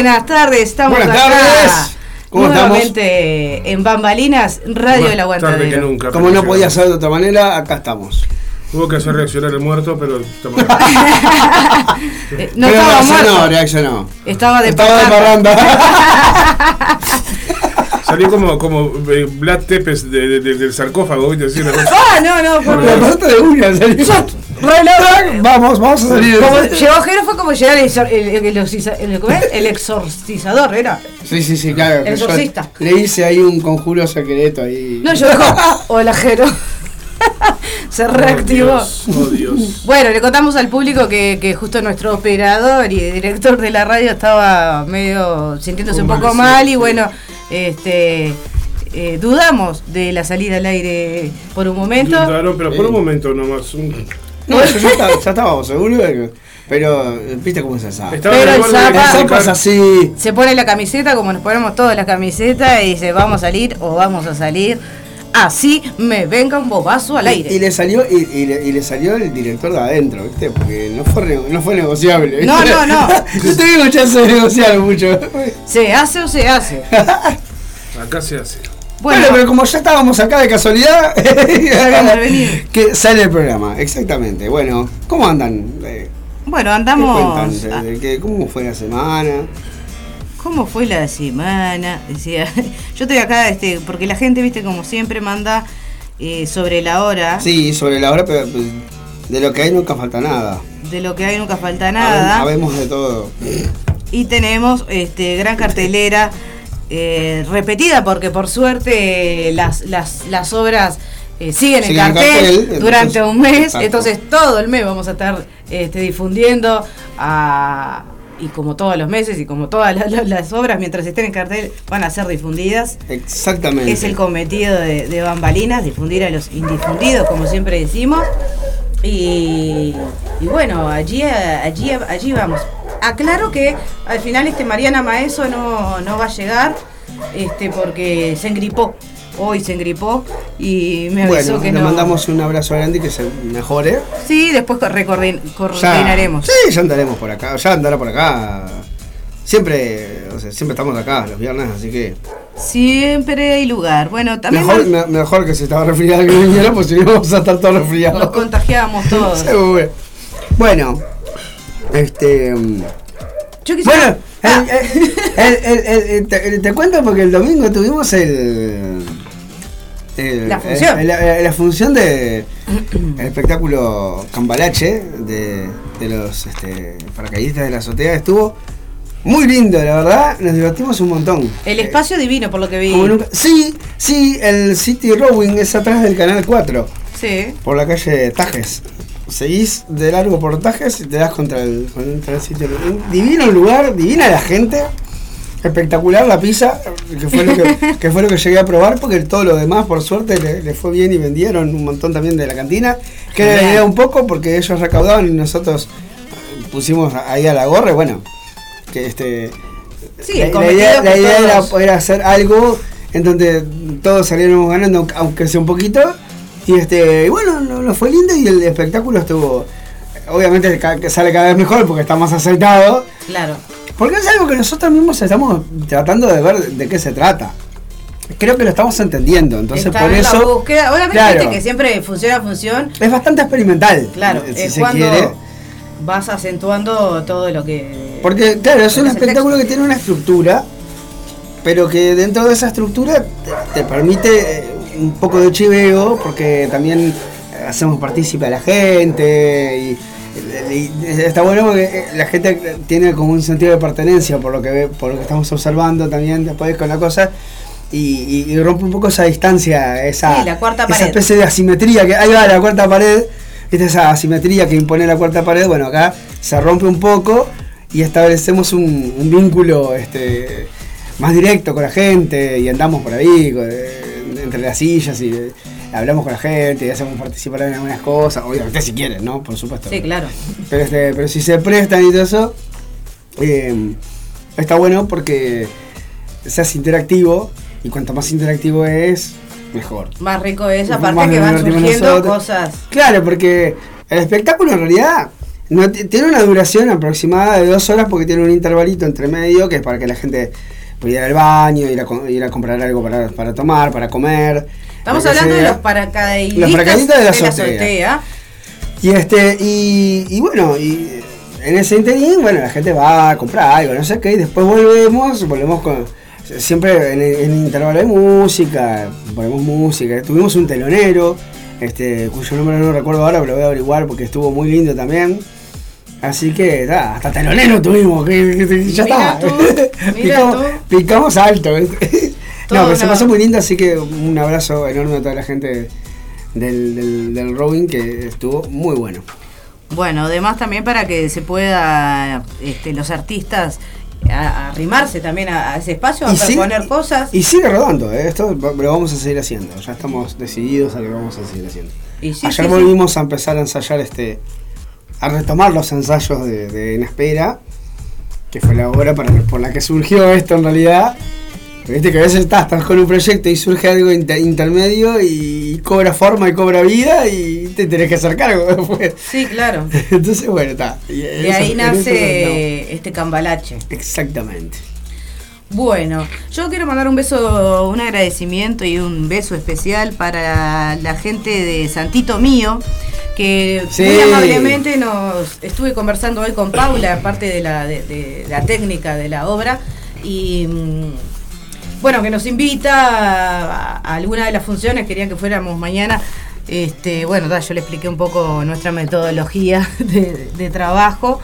Buenas tardes, estamos Buenas acá. tardes. ¿Cómo nuevamente en Bambalinas, Radio Más El tarde que Aguantadero. nunca. Como no podía ser de otra manera, acá estamos. Hubo que hacer reaccionar el muerto, pero estamos acá. No Pero estaba reaccionó, muerto, reaccionó. estaba de Estaba de parranda. Salió como, como eh, Vlad Tepes de- de- de- del sarcófago, ¿viste? Así, una cosa. Ah, no, no, fue La pasaste de una, salió. Vamos, vamos a salir. como, llegó Jero fue como llegar el, el, el, el el-. El exorcizador, ¿era? Sí, sí, sí, claro. yo exorcista. Le hice ahí un conjuro secreto ahí. No, yo hola Jero. Se reactivó. Oh, Dios, oh, Dios. Bueno, le contamos al público que, que justo nuestro operador y director de la radio estaba medio sintiéndose un poco mal y bueno, este eh, dudamos de la salida al aire por un momento. Dudaron, pero por un momento nomás. un- No, yo ya, estaba- ya estábamos seguros, de que- pero viste cómo se sabe. Estaba Pero el Zapa- El es así. Se pone la camiseta como nos ponemos todas las camisetas y dice vamos a salir o vamos a salir. Así me venga un bobazo al aire. y le salió y, y le, y le salió el director de adentro, ¿viste? Porque no fue, no fue negociable. ¿viste? No, no, no. no tuvimos chance de negociar mucho. ¿Se hace o se hace? Acá se hace. Bueno, Bueno, pero como ya estábamos acá de casualidad, que sale el programa, exactamente. Bueno, ¿cómo andan? Eh, bueno, ¿Qué andamos. cuentan? ¿De- de qué- ¿Cómo fue la semana? ¿Cómo fue la semana? Decía, yo estoy acá, este, porque la gente, viste, como siempre manda eh, sobre la hora. Sí, sobre la hora, pero pues, de lo que hay nunca falta nada. De lo que hay nunca falta nada. Habemos de todo. Y tenemos este gran cartelera eh, repetida, porque por suerte las, las, las obras eh, siguen en cartel, entonces- durante un mes. Exacto. Entonces todo el mes vamos a estar este, difundiendo a- y como todos los meses y como todas las, las- las obras mientras estén en cartel van a ser difundidas. Exactamente. Es el cometido de, de Bambalinas, difundir a los indifundidos, como siempre decimos. Y, y bueno, allí, allí, allí vamos. Aclaro que al final este Mariana Maeso no, no va a llegar este porque se engripó. Hoy se engripó y me avisó bueno, que le no. mandamos un abrazo grande y que se mejore. Sí, después coordinaremos. Sí, ya andaremos por acá. Ya andará por acá. Siempre, o sea, siempre estamos acá los viernes, así que Siempre hay lugar. Bueno, también mejor, me- mejor que si estaba resfriado que viniera, pues si no vamos a estar todos resfriados. nos contagiamos todos. Bueno, este. mm, Yo quisiera. Bueno, el- el- el- el- el- te, te cuento porque el domingo tuvimos el. La función. la, la función de. El espectáculo Cambalache de, de los este, paracaidistas de la azotea estuvo muy lindo, la verdad. Nos divertimos un montón. el Eh, espacio divino, por lo que vi. nunca- Sí, sí, el City Rowing es atrás del canal 4 Sí. por la calle Tajes. Seguís de largo por Tajes y te das contra el, contra el sitio. Un divino lugar, divina la gente. Espectacular la pizza, que fue lo que, que fue lo que llegué a probar, porque todo lo demás, por suerte, le, le fue bien y vendieron un montón también de la cantina. Que era la idea un poco, porque ellos recaudaban y nosotros eh, pusimos ahí a la gorra, y bueno, que este. Sí, la, idea, la que idea era hacer algo en donde todos saliéramos ganando, aunque sea un poquito. Y este, y bueno, no, no fue lindo y el espectáculo estuvo. Obviamente sale cada vez mejor porque está más aceitado. Claro. Porque es algo que nosotros mismos estamos tratando de ver de qué se trata. creo que lo estamos entendiendo. Entonces, Está por en la eso. búsqueda. Obviamente claro, viste que siempre funciona función. es bastante experimental. Claro, si es se cuando quiere. vas acentuando todo lo que. Porque, claro, es un espectáculo que tiene una estructura, pero que dentro de esa estructura te, te permite eh, un poco de chiveo, porque también eh, hacemos partícipe a la gente y, está bueno porque eh, la gente tiene como un sentido de pertenencia por lo que ve, por lo que estamos observando también después con la cosa. Y, y- y rompe un poco esa distancia, esa, Sí, la cuarta esa especie de asimetría que ahí va la cuarta pared, ¿viste? esa asimetría que impone la cuarta pared, bueno, acá se rompe un poco y establecemos un, un vínculo este, más directo con la gente y andamos por ahí con- eh, entre las sillas y eh, hablamos con la gente y hacemos participar en algunas cosas, obviamente si quieren, ¿no? Por supuesto. Sí, claro. Pero, este, pero si se prestan y todo eso, eh, está bueno porque se hace interactivo y cuanto más interactivo es, mejor. Más rico es, aparte que van surgiendo nosotros. cosas. Claro, porque el espectáculo en realidad no tiene una duración aproximada de dos horas porque tiene un intervalito entre medio que es para que la gente ir al baño, ir a, ir a comprar algo para, para tomar, para comer. Estamos hablando de los paracaidistas Los paracaidistas de la sortea. sortea. Y este, y, y bueno, y en ese interín, bueno, la gente va a comprar algo, no sé qué, y después volvemos, volvemos con. Siempre en el, en intervalo de música, ponemos música. Tuvimos un telonero, este, cuyo nombre no recuerdo ahora, pero lo voy a averiguar porque estuvo muy lindo también. Así que, ta, hasta telonero tuvimos, que, que- ya Mira está. tú, picamos, tú. picamos alto. no, pero se pasó muy lindo, así que un abrazo enorme a toda la gente del, del, del Robin, que estuvo muy bueno. Bueno, además también para que se pueda este, los artistas a- arrimarse también a, ese espacio, a proponer cosas. Y sigue rodando, ¿eh? esto lo vamos a seguir haciendo. Ya estamos decididos a lo que vamos a seguir haciendo. Y sí, Ayer sí, volvimos a empezar a ensayar este. A retomar los ensayos de, de En Espera, que fue la obra para- por la que surgió esto en realidad. Viste que a veces estás, estás con un proyecto y surge algo inter- intermedio y cobra forma y cobra vida y te tenés que hacer cargo después. Sí, claro. Entonces, bueno, está. Y De ahí eso nace este cambalache. Exactamente. Bueno, yo quiero mandar un beso, un agradecimiento y un beso especial para la gente de Santito Mío, que Sí. muy amablemente nos estuve conversando hoy con Paula, parte de la, de, de la técnica de la obra, y mm, bueno, que nos invita a, a alguna de las funciones, querían que fuéramos mañana. Este, bueno, yo le expliqué un poco nuestra metodología de, de trabajo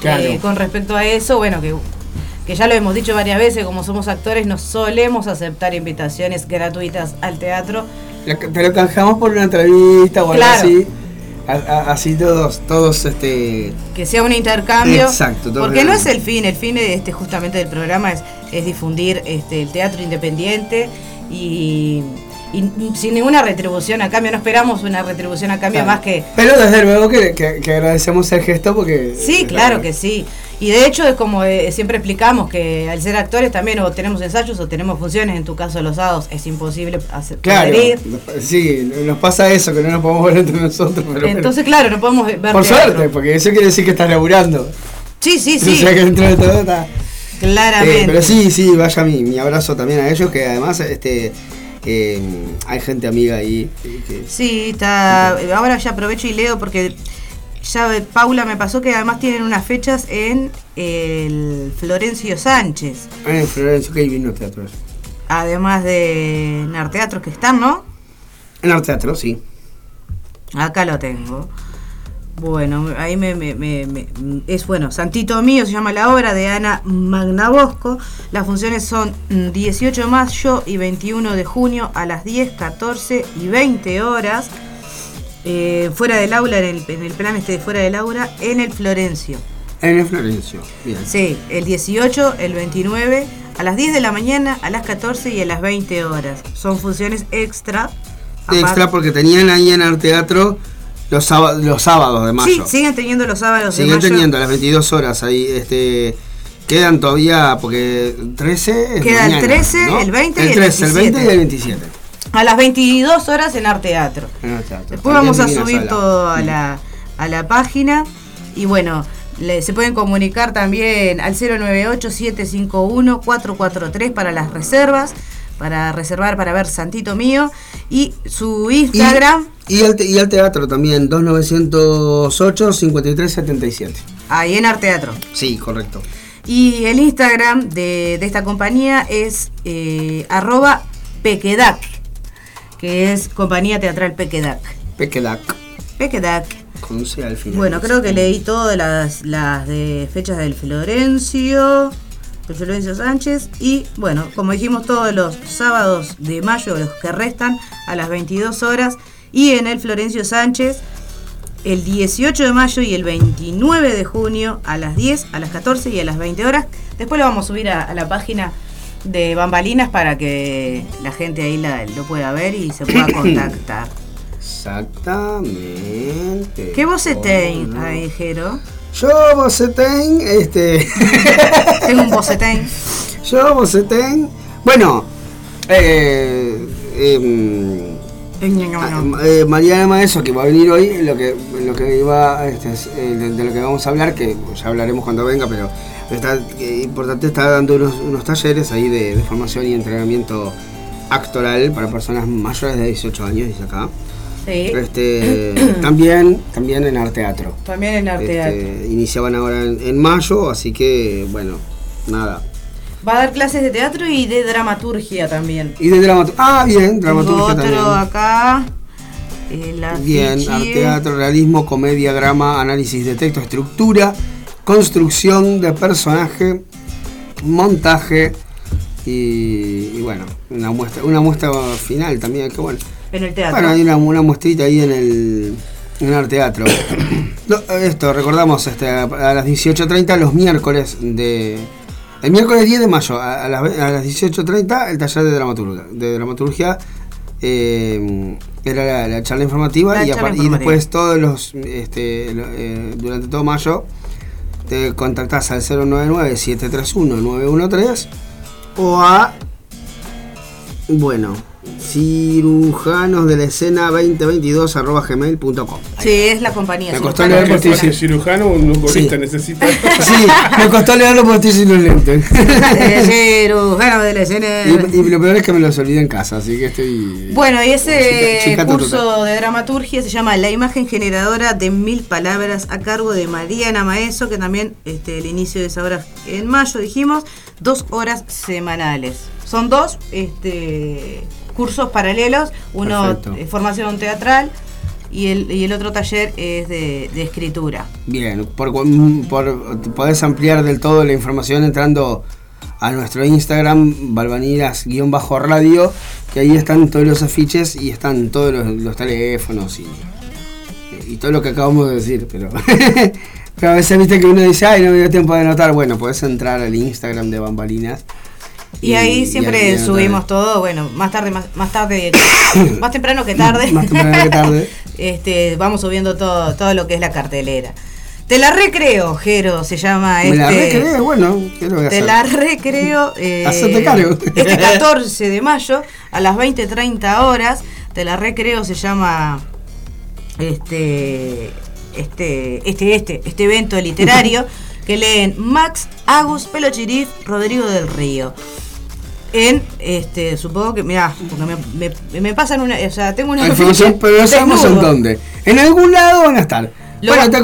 Claro. eh, con respecto a eso. Bueno, que que ya lo hemos dicho varias veces, como somos actores, no solemos aceptar invitaciones gratuitas al teatro. Te lo canjeamos por una entrevista o algo Claro. así. A- a- así todos, todos este. Que sea un intercambio. Exacto, Porque no es el fin, el fin de este justamente del programa es, es difundir este, el teatro independiente y, y sin ninguna retribución a cambio, no esperamos una retribución a cambio más que Pero desde luego que, que- que agradecemos el gesto porque. Sí, claro que sí. Y de hecho es como eh, siempre explicamos que al ser actores también o tenemos ensayos o tenemos funciones, en tu caso los sábados es imposible hacer Claro, ir. sí, nos pasa eso, que no nos podemos ver entre nosotros. Pero bueno. Entonces, claro, no podemos ver por suerte, porque eso quiere decir que estás laburando. Sí, sí, O sí, sea que dentro de todo está. claramente. Eh, pero sí, sí, vaya mi, mi abrazo también a ellos, que además este eh, hay gente amiga ahí. que- Sí, está. Ahora ya aprovecho y leo porque ya Paula me pasó que además tienen unas fechas en el Florencio Sánchez, Ah, en Florencio, que vino teatro eso. además de en Arteatros que están, ¿no? En Arte Teatro, sí. Acá lo tengo. Bueno, ahí me, me- me- me- es bueno, Santito Mío se llama la obra de Ana Magnabosco. Las funciones son mm, 18 de mayo y 21 de junio a las 10, 14 y 20 horas. Eh, fuera del aula, en el, en el plan este de fuera del aula, en el Florencio. En el Florencio, bien. Sí, el 18, el 29, a las 10 de la mañana, a las 14 y a las 20 horas. Son funciones extra. Extra porque tenían ahí en Arte Teatro los, sábados, los sábados de mayo. Sí, siguen teniendo los sábados de Siguen mayo. teniendo las 22 horas ahí. Este, quedan todavía, porque 13 es Queda el mañana, 13, ¿no? el 20 y el el 13, el 20 y 27. el 27. A las 22 horas en Arte Teatro. en Arte Teatro. Después vamos a subir sala. todo a la, a la página. Y bueno, le- se pueden comunicar también al 098-751-443 para las reservas. para reservar, para ver Santito Mío. Y su Instagram, Y, al, y al teatro también, 2908-5377. ahí en Arteatro. Sí, correcto. Y el Instagram de, de esta compañía es eh, arroba Pequedac, que es compañía teatral Pequedac. Pequedac, Pequedac. con C al final. Bueno, creo que leí todas las, las de fechas del Florencio, del Florencio Sánchez. Y bueno, como dijimos, todos los sábados de mayo, los que restan, a las 22 horas. Y en el Florencio Sánchez, el 18 de mayo y el 29 de junio, a las 10, a las 14 y a las 20 horas. Después lo vamos a subir a, a la página de Bambalinas para que la gente ahí la- lo pueda ver y se pueda contactar. Exactamente. ¿Qué Oh, no. ahí, Jero? Yo bocetén, este. Tengo un bocetén. Yo bocetén. Bueno, eh, em, Ah, eh, Mariana Maeso, que va a venir hoy, lo que, lo que iba, este, es, eh, de, de lo que vamos a hablar, que ya hablaremos cuando venga, pero está eh, importante, está dando unos, unos talleres ahí de, de formación y entrenamiento actoral para personas mayores de 18 años, dice acá. Sí. Este, también, también en Arteatro. También en Arteatro. Este, iniciaban ahora en, en mayo, así que, bueno, nada. Va a dar clases de teatro y de dramaturgia también. Y de dramaturgia. Ah, bien, Tengo dramaturgia otro también. acá. El Bien, afiche. arte, teatro, realismo, comedia, drama, análisis de texto, estructura, construcción de personaje, montaje y, y bueno, una muestra, una muestra final también, que bueno. En el teatro. Bueno, hay una, una muestrita ahí en el, en el teatro. Esto, recordamos, este, a las 18.30 los miércoles de... El miércoles 10 de mayo a, las, a las 18.30 el taller de dramaturgia. De dramaturgia eh, era la, la charla informativa, La y, charla apar- y informativa. después todos los... Este, lo- eh, durante todo mayo te contactás al 099-731-913 o a bueno, cirujanos de la escena 2022 arroba gmail.com. Sí, es la compañía. Me costó los leer ¿Qué palos porque de si es cirujano un humorista Sí. necesita? Sí, me costó leerlo porque estoy sin los lentes. Cirujano de la escena. y, y lo peor es que me los olvidé en casa, así que estoy. Bueno, y ese Chica- chica curso de dramaturgia se llama La imagen generadora de mil palabras a cargo de Mariana Maeso, que también este, el inicio de esa hora en mayo dijimos, dos horas semanales. Son dos este, cursos paralelos, uno Perfecto. eh, formación teatral y el, y el otro taller es de, de escritura. Bien, por, cu- por- podés ampliar del todo la información entrando a nuestro Instagram, balvanilas-radio, que ahí están todos los afiches y están todos los, los teléfonos y, y todo lo que acabamos de decir, pero, pero a veces viste que uno dice, ay, no me dio tiempo de anotar. Bueno, podés entrar al Instagram de Bambalinas. Y, ahí siempre subimos todo, bueno, más tarde, más, más tarde, más temprano que tarde. Más temprano que tarde. este, vamos subiendo todo, todo lo que es la cartelera. Te la recreo, Jero, se llama Me este. la recreé, bueno, ¿qué lo voy a Te hacer? la recreo eh, cargo. este 14 de mayo a las 20.30 horas. Te la recreo se llama este este este este este evento literario que leen Max, Agus, Pelochirif, Rodrigo del Río. En este, supongo que, mirá, porque me, me, me pasan una, o sea, tengo una información, pero no sabemos en dónde. En algún lado van a estar. Lo bueno, te,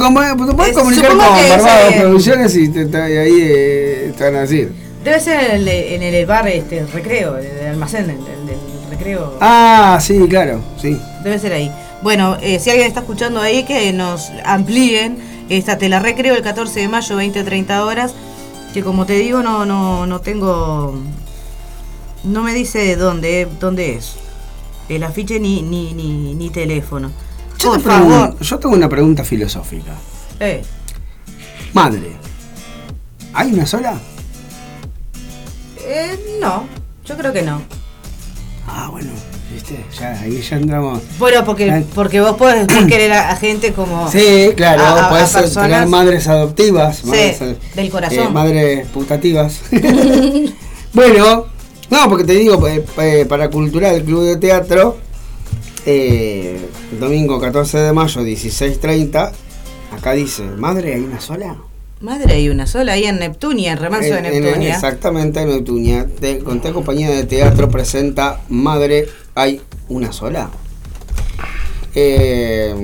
te puedes comunicar con Barbados Producciones y, te, te- ahí eh, te van a decir. Debe ser en el, en el bar este recreo, el, el almacén del recreo. Ah, sí, claro, sí. Debe ser ahí. Bueno, eh, si alguien está escuchando ahí, que nos amplíen esta te la recreo el 14 de mayo, 20-30 horas. Que como te digo, no, no, no tengo. No me dice dónde, dónde es. El afiche ni, ni, ni, ni teléfono. Yo, Por te favor. pregunto- yo tengo una pregunta filosófica. Eh, Madre, ¿hay una sola? eh, no, yo creo que no. Ah, bueno, viste, ya, ahí ya entramos. Bueno, porque, porque vos podés querer a, a gente como. Sí, claro, a- a personas- tener madres adoptivas, madres, eh, del corazón. madres putativas. bueno, no, porque te digo, eh, eh, para Cultural Club de Teatro, eh, domingo 14 de mayo, 16.30, acá dice, ¿madre hay una sola? Madre, hay una sola ahí en Neptunia, en Remanso de En- en- Neptunia. exactamente, en Neptunia. Te, Conté Compañía de Teatro presenta Madre, hay una sola. Eh,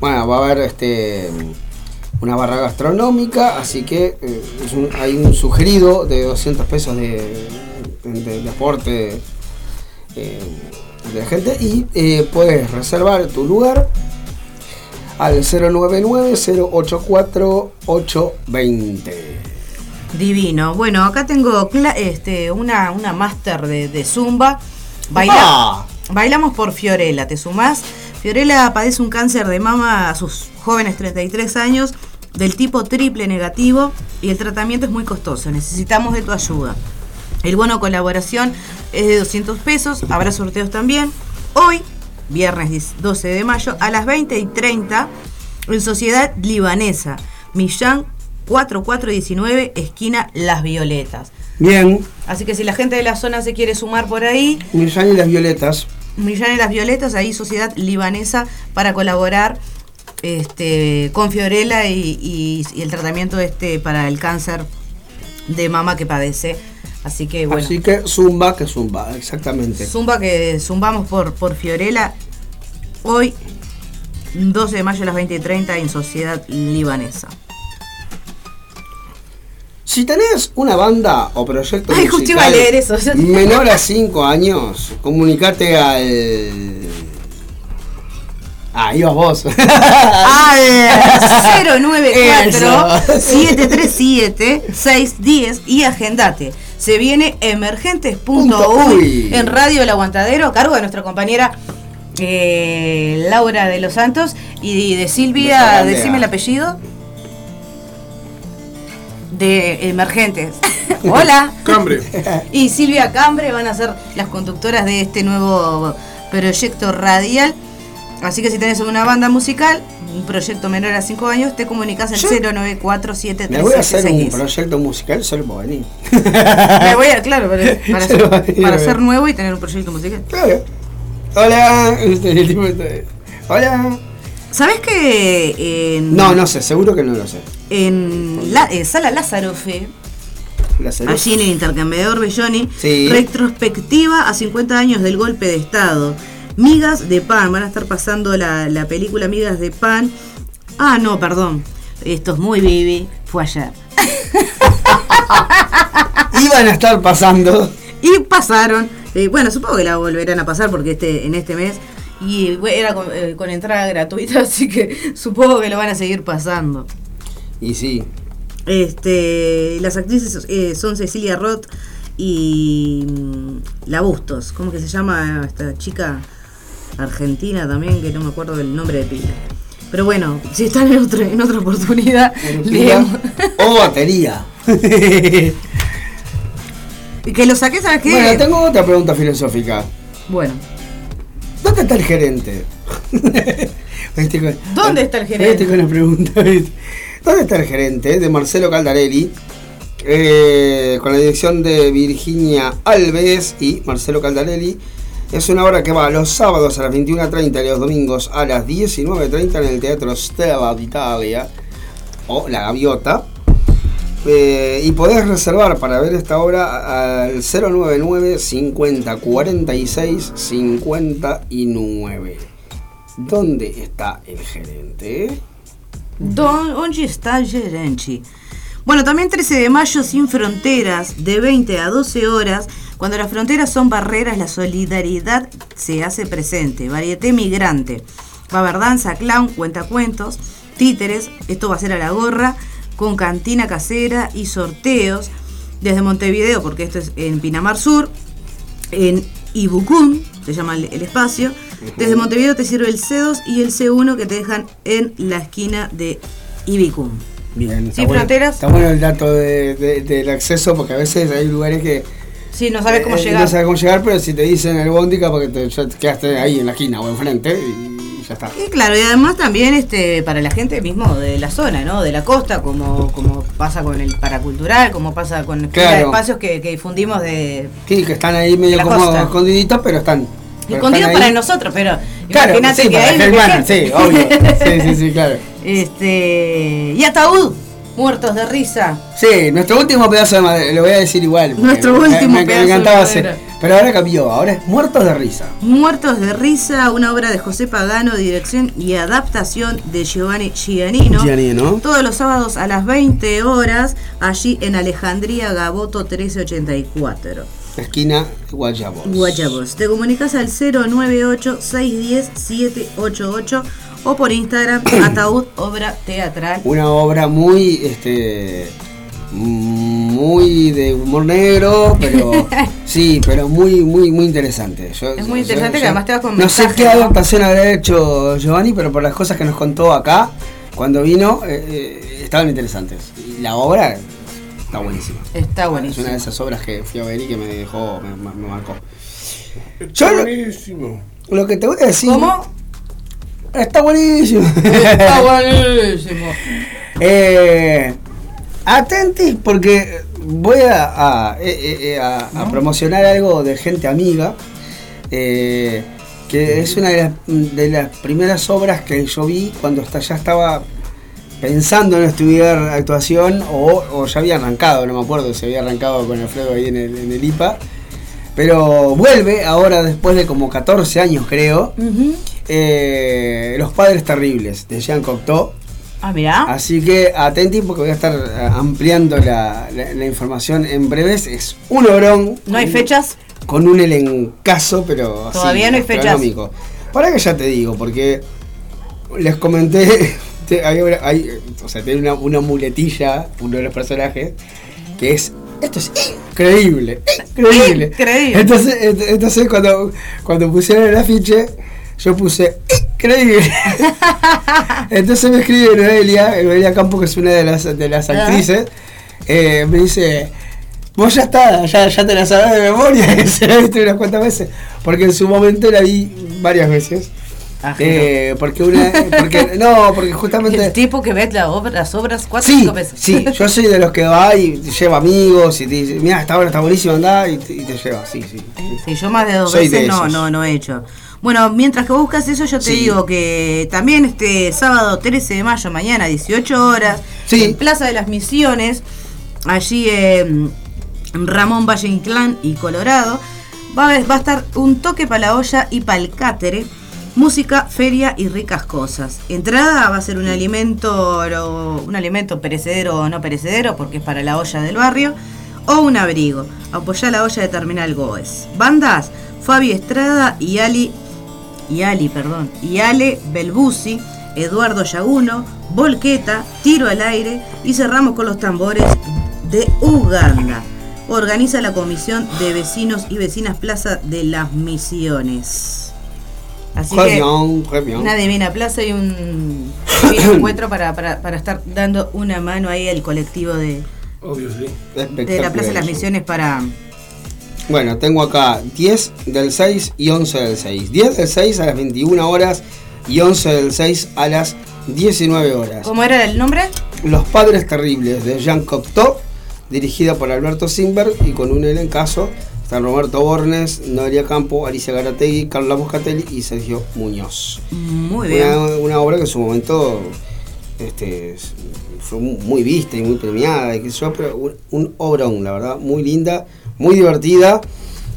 bueno, va a haber este una barra gastronómica, así que eh, un- hay un sugerido de 200 pesos de, de- de aporte eh, de la gente y eh, puedes reservar tu lugar al 099-084-820. Divino. Bueno, acá tengo este, una, una máster de, de Zumba. Baila- ¡Ah! Bailamos por Fiorella, ¿te sumás? Fiorella padece un cáncer de mama a sus jóvenes 33 años del tipo triple negativo y el tratamiento es muy costoso. Necesitamos de tu ayuda. El bono colaboración es de 200 pesos, habrá sorteos también. Hoy, viernes 10 12 de mayo, a las 20 y 30, en Sociedad Libanesa, Millán 4419, esquina Las Violetas. Bien, Así que si la gente de la zona se quiere sumar por ahí, Millán y las Violetas. Millán y las Violetas, ahí Sociedad Libanesa para colaborar este, con Fiorella y, y- y el tratamiento este para el cáncer de mama que padece. Así que bueno, Así que Zumba, que Zumba, exactamente. zumba que zumbamos por, por Fiorella hoy, 12 de mayo a las 20 y 30 en Sociedad Libanesa. Si tenés una banda o proyecto Ay, justo iba a musical leer eso. menor a 5 años, comunicate al... Ah, ibas vos. al 094 Eso. 737 610 y agendate. Se viene Punto emergentes.uy uy. en Radio El Aguantadero a cargo de nuestra compañera eh, Laura de los Santos y de Silvia, decime el apellido. De Emergentes. Hola. Cambre. Y Silvia Cambre van a ser las conductoras de este nuevo proyecto radial. Así que si tenés una banda musical, un proyecto menor a 5 años, te comunicas al Yo- 094 Me voy a hacer un proyecto musical solo por venir. Me voy a, claro, para, para ser, para nuevo y tener un proyecto musical. Claro. Hola. Este, Hola. ¿Sabes que en, No, no sé, seguro que no lo sé. en la en Sala Lázaro Fe, La cerveza. allí en el intercambiador Belloni, Sí. retrospectiva a 50 años del golpe de Estado. Migas de pan, van a estar pasando la, la película Migas de pan. Ah, no, perdón. Esto es muy vivi, fue ayer. Iban a estar pasando. Y pasaron, eh, bueno, supongo que la volverán a pasar porque este en este mes y bueno, era con, eh, con entrada gratuita, así que supongo que lo van a seguir pasando. Y sí. Este, las actrices eh, son Cecilia Roth y mm, La Bustos. ¿Cómo que se llama esta chica argentina también? Que no me acuerdo del nombre de pila. Pero bueno, si están en otra, en otra oportunidad, leemos. O batería. Y que lo saqué, ¿sabes qué? Bueno, tengo otra pregunta filosófica. Bueno, ¿Dónde está el gerente? Con- ¿Dónde está el gerente? Estoy con la pregunta. ¿Dónde está el gerente de Marcelo Caldarelli? Eh, con la dirección de Virginia Alves y Marcelo Caldarelli. Es una obra que va los sábados a las 21.30 y los domingos a las 19.30 en el Teatro Stella d'Italia o La Gaviota. Eh, y podés reservar para ver esta obra al 099 50 46 59. ¿Dónde está el gerente? ¿dónde está el gerente? Bueno, también 13 de mayo sin fronteras, de 20 a 12 horas. Cuando las fronteras son barreras, la solidaridad se hace presente. Varieté migrante. Va a haber danza, clown, cuentacuentos, títeres. Esto va a ser a la gorra, con cantina casera y sorteos. Desde Montevideo, porque esto es en Pinamar Sur, en Ibucún, se llama el, el espacio. Desde Montevideo te sirve el C2 y el C1 que te dejan en la esquina de Ibicún. Bien, está Sin bueno, fronteras. Está bueno el dato de- de- del acceso porque a veces hay lugares que Sí, no sabes cómo eh, llegar. No sabes cómo llegar, pero si te dicen el bondi, capaz que te, ya te quedaste ahí en la esquina o enfrente y ya está. Y claro, y además también este para la gente mismo de la zona, ¿no? De la costa, como, como pasa con el paracultural, como pasa con los Claro. espacios que, que difundimos de Sí, que están ahí medio como escondiditos, pero están. escondidos para ahí. nosotros, pero Claro, imagínate sí, que para hay sí, obvio. Sí, sí, sí, claro. Este, y ataúd. Muertos de risa. Sí, nuestro último pedazo de madera, lo voy a decir igual. Nuestro me- último me, me pedazo de encantaba madera. hacer. Pero ahora cambió, ahora es Muertos de Risa. Muertos de risa, una obra de José Pagano, dirección y adaptación de Giovanni Giannino. Giannino. Todos los sábados a las 20 horas, allí en Alejandría Gaboto 1384. Esquina Guayabos. Guayabos. Te comunicas al 098-610-788 o por Instagram Ataúd Obra Teatral. Una obra muy, este, muy de humor negro, pero sí, pero muy, muy, muy interesante. Yo- Es muy interesante yo- que además te vas con No sé qué ¿no? adaptación habrá hecho Giovanni, pero por las cosas que nos contó acá, cuando vino, eh, eh, estaban interesantes. Y la obra está buenísima. Está Es buenísimo. una de esas obras que fui a ver y que me dejó, me, marcó. Está lo- buenísimo. Lo que te voy a decir. ¿Cómo? Está buenísimo. Está buenísimo. Eh, atentis porque voy a, a, eh, eh, eh, a- promocionar algo de gente amiga. eh, que es una de las, de las primeras obras que yo vi cuando hasta ya estaba pensando en estudiar actuación o, o ya había arrancado, no me acuerdo si había arrancado con Alfredo ahí en el, en el IPA. Pero vuelve ahora después de como 14 años creo. Eh, Los Padres Terribles de Jean Cocteau. Ah, mirá. Así que atenti porque voy a estar eh, ampliando la, la- la información en breves. Es un obrón. ¿No hay con- fechas? Con un elencazo, pero así, Todavía no hay fechas. Para que ya te digo, porque les comenté, hay, o sea, tiene una, una muletilla, uno de los personajes, que es, esto es increíble, increíble. Increíble. Entonces, ent- entonces cuando, cuando pusieron el afiche, yo puse, increíble. entonces me escribe Noelia, Noelia Campo, que es una de las, de las Ah. actrices, eh, me dice, vos ya está, ya, ya te la sabés de memoria, y se la viste unas cuantas veces, porque en su momento la vi varias veces. Ajeno. Eh, porque una, porque, no, porque justamente... El tipo que ve la obra- las obras cuatro Sí, cinco veces. sí, yo soy de los que va y lleva amigos y te dice, mira, esta obra está buenísima, andá y te, y te lleva, sí, sí. Sí, yo más de dos Soy veces no, no, no he hecho. Bueno, mientras que buscas eso, yo te Sí. digo que también este sábado 13 de mayo, mañana, 18 horas, Sí. en Plaza de las Misiones, allí en Ramón Valle Inclán y Colorado, va a, haber- va a estar un toque para la olla y para el cátere. Música, feria y ricas cosas. Entrada va a ser un alimento, un alimento perecedero o no perecedero, porque es para la olla del barrio, o un abrigo. Apoyá la olla de Terminal Goes. Bandas, Fabi Estrada y Ali, y Ali, perdón, y Ale Belbusi, Eduardo Yaguno, Volqueta, Tiro al Aire y cerramos con los tambores de Uganda. Organiza la Comisión de Vecinos y Vecinas Plaza de las Misiones. Así que bien, bien. una divina plaza y un divino encuentro para, para, para estar dando una mano ahí al colectivo de, Obvio, sí. de la Plaza de las Misiones para... Bueno, tengo acá 10 del 6 y 11 del 6. 10 del 6 a las 21 horas y 11 del 6 a las 19 horas. ¿Cómo era el nombre? Los Padres Terribles de Jean Cocteau, dirigida por Alberto Simberg y con un elencazo. Están Roberto Bornes, Noelia Campo, Alicia Garategui, Carla Moscatelli y Sergio Muñoz. Muy bien. Una, una obra que en su momento este, fue mu- muy vista y muy premiada, y sé yo, pero un, un obrón, la verdad, muy linda, muy divertida.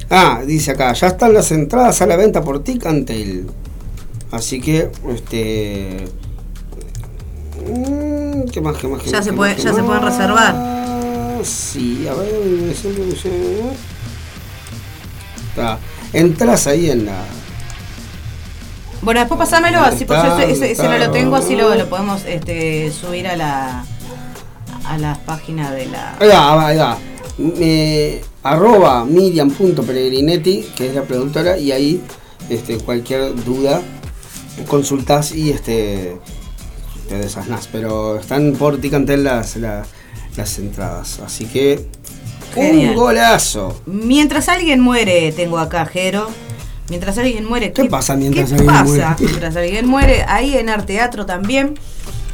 Ah, dice acá, ya están las entradas a la venta por Ticantel. Así que, este. mm, ¿Qué más? ¿Qué más? qué Ya más, se puede- más, ya se pueden reservar. Sí, a ver. Está. Entras ahí en la. Bueno, después pasámelo, así porque yo ese, ese- ese no lo tengo, así lo, lo podemos este, subir a la a la página de la... Ahí va, ahí va. Me- arroba miriam.peregrinetti, que es la productora, y ahí este, cualquier duda consultás y este te desasnás. Pero están por Ticantel las, la- las entradas. Así que Genial. un golazo. Mientras alguien muere, tengo acá, Jero. Mientras alguien muere, ¿Qué pasa mientras qué alguien pasa? muere? Mientras alguien muere, ahí en Arteatro también.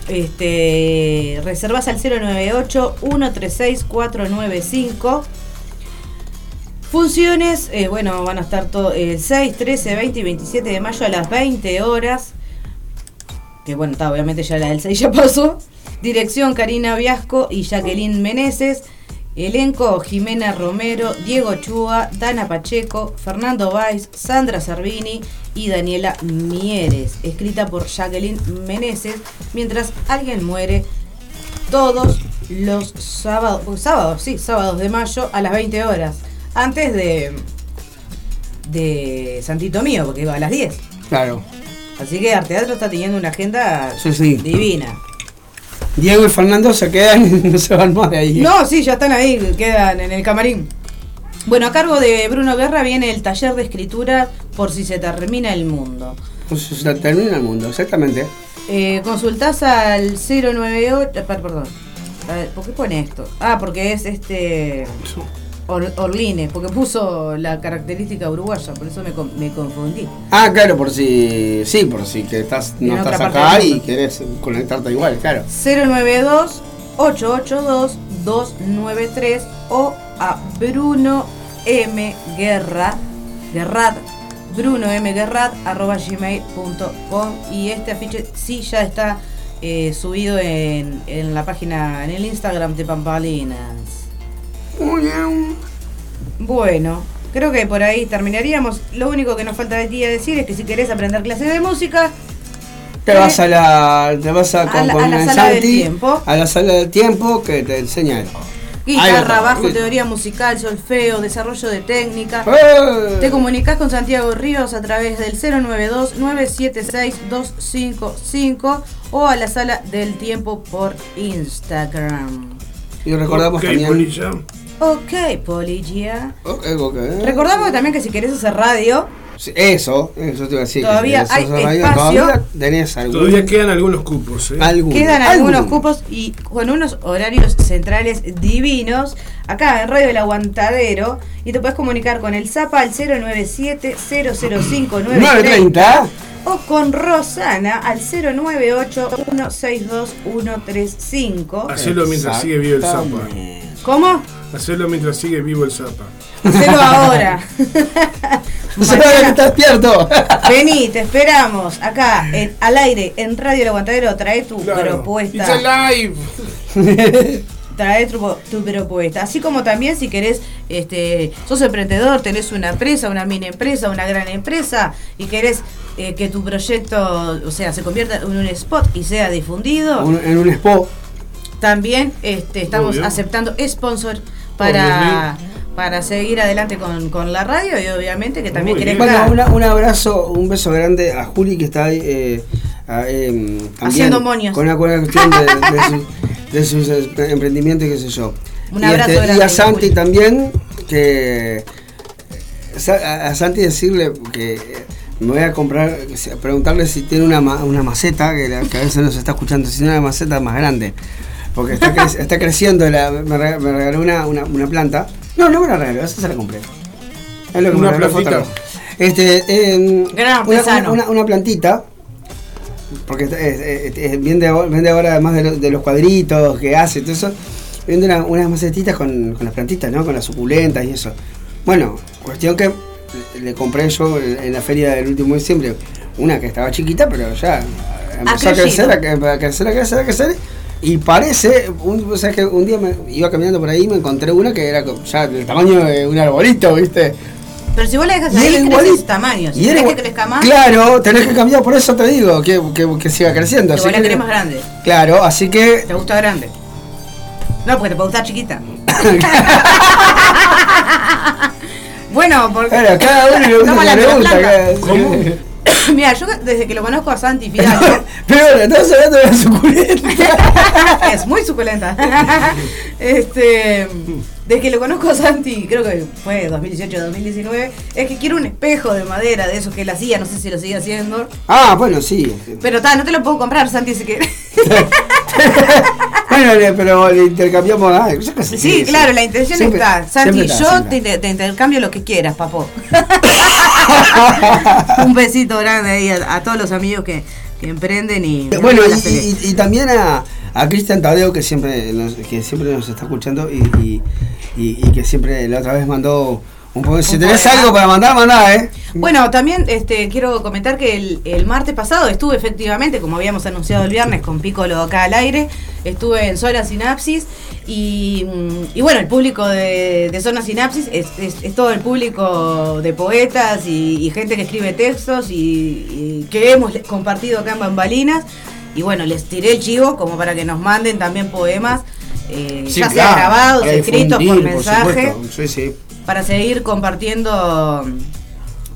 Este, reservas al 098-136-495. Funciones, eh, bueno, van a estar todo el 6, 13, 20 y 27 de mayo a las 20 horas. Que bueno, está, obviamente ya la del 6 ya pasó. Dirección Karina Viasco y Jacqueline Meneses. Elenco Jimena Romero, Diego Chua, Dana Pacheco, Fernando Valls, Sandra Servini y Daniela Mieres. Escrita por Jacqueline Meneses. Mientras alguien muere todos los sábados, sábados, sí, sábados de mayo a las 20 horas. Antes de, de Santito Mío, porque iba a las 10. Claro. Así que Arteatro está teniendo una agenda Sí, sí. divina. Diego y Fernando se quedan y no se van más de ahí. No, sí, ya están ahí, quedan en el camarín. Bueno, a cargo de Bruno Guerra viene el taller de escritura por si se termina el mundo. Pues se termina el mundo, exactamente. Eh, consultás al 098. eh, per- Perdón. A ver, ¿Por qué pone esto? Ah, porque es este. Or- Orline, porque puso la característica uruguaya, por eso me, me confundí. Ah, claro, por si. Sí, por si que estás, no En estás acá y querés conectarte igual, claro. 092 882 293 o a Bruno M. Guerra, Guerrat, Bruno M. Guerrat, arroba gmail.com y este afiche sí ya está eh, subido en, en la página, en el Instagram de Pampalinas. Muy bien. Bueno, creo que por ahí terminaríamos. Lo único que nos falta de ti a decir es que si querés aprender clases de música, Te vas a la. Te vas a, A la- a la el sala del tiempo. A la sala del tiempo que te enseña eso. guitarra, bajo, teoría musical, solfeo, desarrollo de técnica. ¡Eh! Te comunicas con Santiago Ríos a través del 092-976-255 o a la sala del tiempo por Instagram. Y recordamos Ok, también. Polilla. Ok, Poligia. Ok, ok. Recordamos también que si querés hacer radio, Sí, Eso, eso te iba a decir. Todavía eso hay radio, espacio. Todavía tenés algún. Todavía quedan algunos cupos, ¿eh? algún- quedan algunos algún. cupos y con unos horarios centrales divinos acá en Radio El Aguantadero y te puedes comunicar con el Zapa al 097 005 930. o con Rosana al 098 162 135. Hacelo mientras sigue vivo el Zapa. ¿Cómo? Hacelo mientras sigue vivo el Zapa. Hacelo ahora. Se vaya que está despierto. Vení, te esperamos acá en, al aire en Radio El Aguantadero. Trae tu propuesta. It's alive. trae tu, tu propuesta. Así como también si querés, este, sos emprendedor, tenés una empresa, una mini empresa, una gran empresa y querés eh, que tu proyecto, o sea, se convierta en un spot y sea difundido, Un- en un expo. También este, estamos Obvio. aceptando sponsor para, para seguir adelante con, con la radio y obviamente que también ganar. Bueno, una- un abrazo, un beso grande a Juli que está ahí. eh, a- em, Haciendo moños. Con una, cuestión de, de sus- de sus eh, emprendimientos y qué sé yo. Un y, abrazo este, y grande, a Santi Juli. también, que. A, a Santi decirle que eh, me voy a comprar, preguntarle si tiene una, ma- una maceta, que, la- que a veces nos está escuchando, si tiene una maceta más grande. Porque está, cre- está creciendo, la, me, rega- me regaló una, una, una planta. No, no me la regaló, esa se la compré. Es lo que Una me regaló plantita. Este, Gran una, una- una plantita, porque es, es- es- vende, ahora- vende ahora además de, lo- de los cuadritos que hace, todo eso, vende una- unas macetitas con, con las plantitas, ¿no? Con las suculentas y eso. Bueno, cuestión que le, compré yo en, la feria del último diciembre, una que estaba chiquita, pero ya empezó a crecer, a, cre- a crecer, a crecer, a crecer. Y parece, un, o sea, que un día me iba caminando por ahí y me encontré una que era ya del tamaño de un arbolito, ¿viste? Pero si vos la dejas Y ahí, crece igualito. ese tamaño. Si querés que crezca más, Claro, tenés que cambiar, por eso te digo, que, que, que siga creciendo. te así vos la que- querés más grande. Claro, así que. ¿Te gusta grande? No, porque te puede gustar chiquita. bueno, porque. Bueno, cada uno le gusta la cada- ¿Cómo? Mira, yo desde que lo conozco a Santi Fidalgo, Pero bueno, estamos hablando de la suculenta. es muy suculenta. este, desde que lo conozco a Santi, creo que fue 2018-2019, es que quiero un espejo de madera de esos que él hacía, no sé si lo sigue haciendo. Ah, bueno, sí. Pero ta, no te lo puedo comprar, Santi, si querés. bueno, le- pero le intercambiamos. Ah, Sí, claro, la intención Siempre- está. Santi, está, yo te, te intercambio lo que quieras, papo. Un besito grande ahí a, a todos los amigos que, que emprenden y. está. Bueno, y, celeste. y- y también a, a Cristian Tadeo, que siempre, nos, que siempre nos está escuchando y- y que siempre la otra vez mandó Poco- si tenés algo para mandar, mandá, ¿eh? Bueno, también este, quiero comentar que el, el martes pasado estuve efectivamente, como habíamos anunciado el viernes, con Piccolo acá al aire, estuve en Zona Sinapsis y, mm, y bueno, el público de, de Zona Sinapsis es, es- es todo el público de poetas y, y gente que escribe textos y, y que hemos compartido acá en Bambalinas. Y bueno, les tiré el chivo como para que nos manden también poemas, eh, Sí, ya sea claro, grabados, escritos, por mensaje supuesto. Sí, sí. Para seguir compartiendo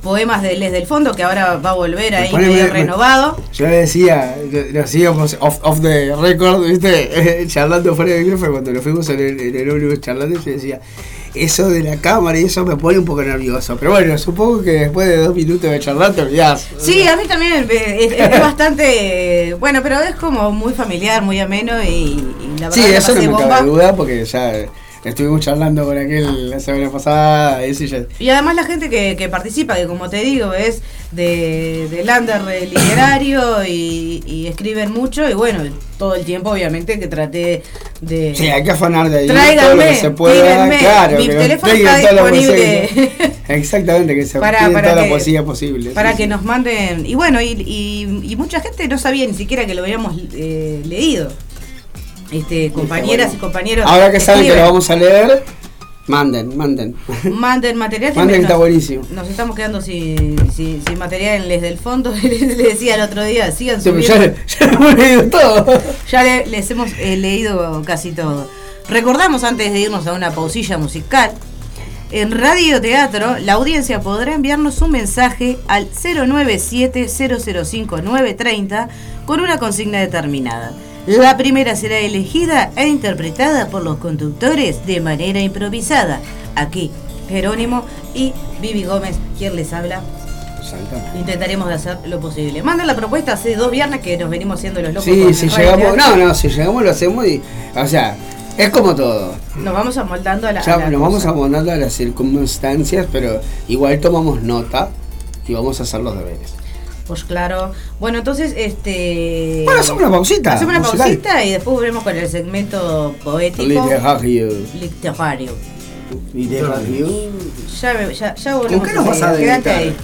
poemas de Les del Fondo, que ahora va a volver ahí medio me- renovado. Yo le decía, lo hacíamos off, off the record, ¿viste? charlando fuera de micrófono, cuando lo fuimos en el, en el ómnibus charlando, yo decía, eso de la cámara y eso me pone un poco nervioso. Pero bueno, supongo que después de dos minutos de charlar te olvidás. Sí, a mí también eh, es, es bastante, bueno, pero es como muy familiar, muy ameno y, y la verdad Sí, eso no me bomba. cabe duda porque ya estuvimos charlando con aquel la semana pasada y eso ya... Y además la gente que, que participa, que como te digo, es de, del under literario y, y escriben mucho y bueno, todo el tiempo obviamente que traté de... Sí, hay que afanar de ahí Tráiganme, que se pueda. tírenme. Claro, Mi teléfono está disponible. Exactamente, que se Para- para toda que- la poesía posible. para sí, que sí. nos manden y bueno y, y- y mucha gente no sabía ni siquiera que lo habíamos eh, leído este compañeras bueno. y compañeros Ahora que saben que lo vamos a leer, manden, manden. manden material que Manden, me- está buenísimo. nos estamos quedando sin, sin, sin material en les del fondo le decía el otro día sigan Sí, subiendo ya, ya hemos leído todo. ya le- les hemos eh, leído casi todo. Recordamos antes de irnos a una pausilla musical. En Radio Teatro, la audiencia podrá enviarnos un mensaje al 097-005-930 con una consigna determinada. La primera será elegida e interpretada por los conductores de manera improvisada. Aquí, Jerónimo y Vivi Gómez, quien les habla. Intentaremos de hacer lo posible. Manden la propuesta hace dos viernes que nos venimos haciendo los locos. Sí, si llegamos, no, no, si llegamos lo hacemos y, o sea, es como todo. Nos vamos amoldando a la. Ya a la nos vamos abonando a las circunstancias, pero igual tomamos nota y vamos a hacer los deberes. Pues claro. Bueno, entonces, este. Bueno, hacemos una pausita. Hacemos una musical. pausita y después volvemos con el segmento poético. Literario. Literario. Literario. Ya, me- ya, ya volvemos. ¿Con qué nos vas a enseguida. Quédate ahí.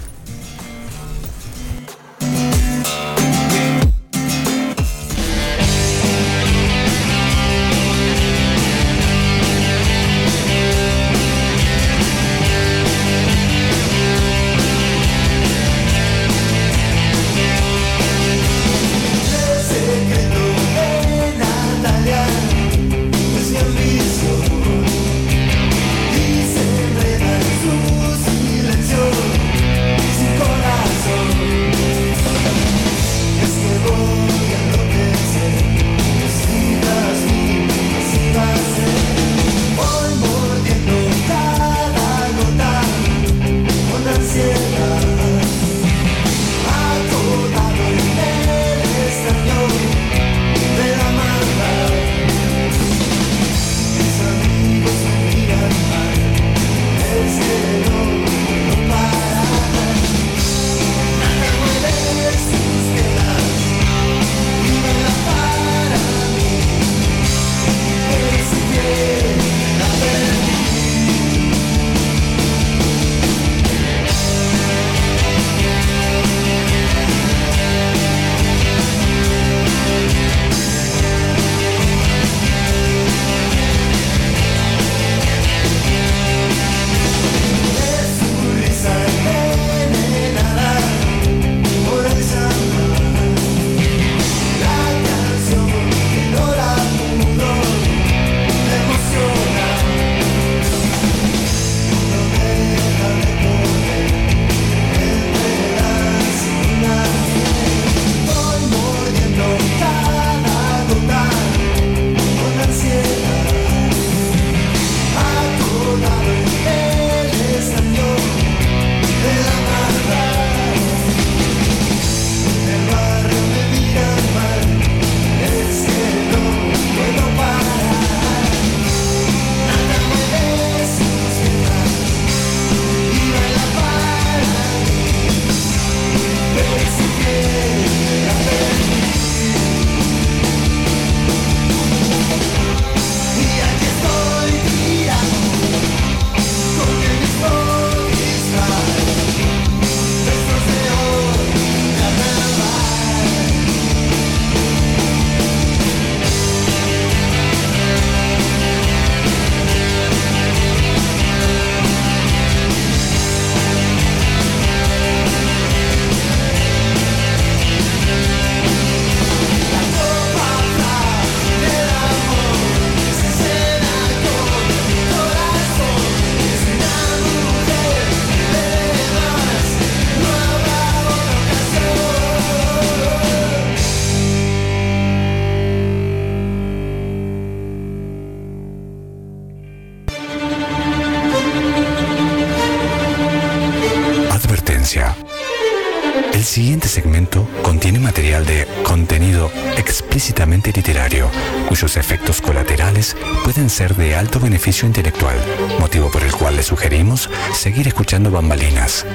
Cuyos efectos colaterales pueden ser de alto beneficio intelectual, motivo por el cual le sugerimos seguir escuchando bambalinas.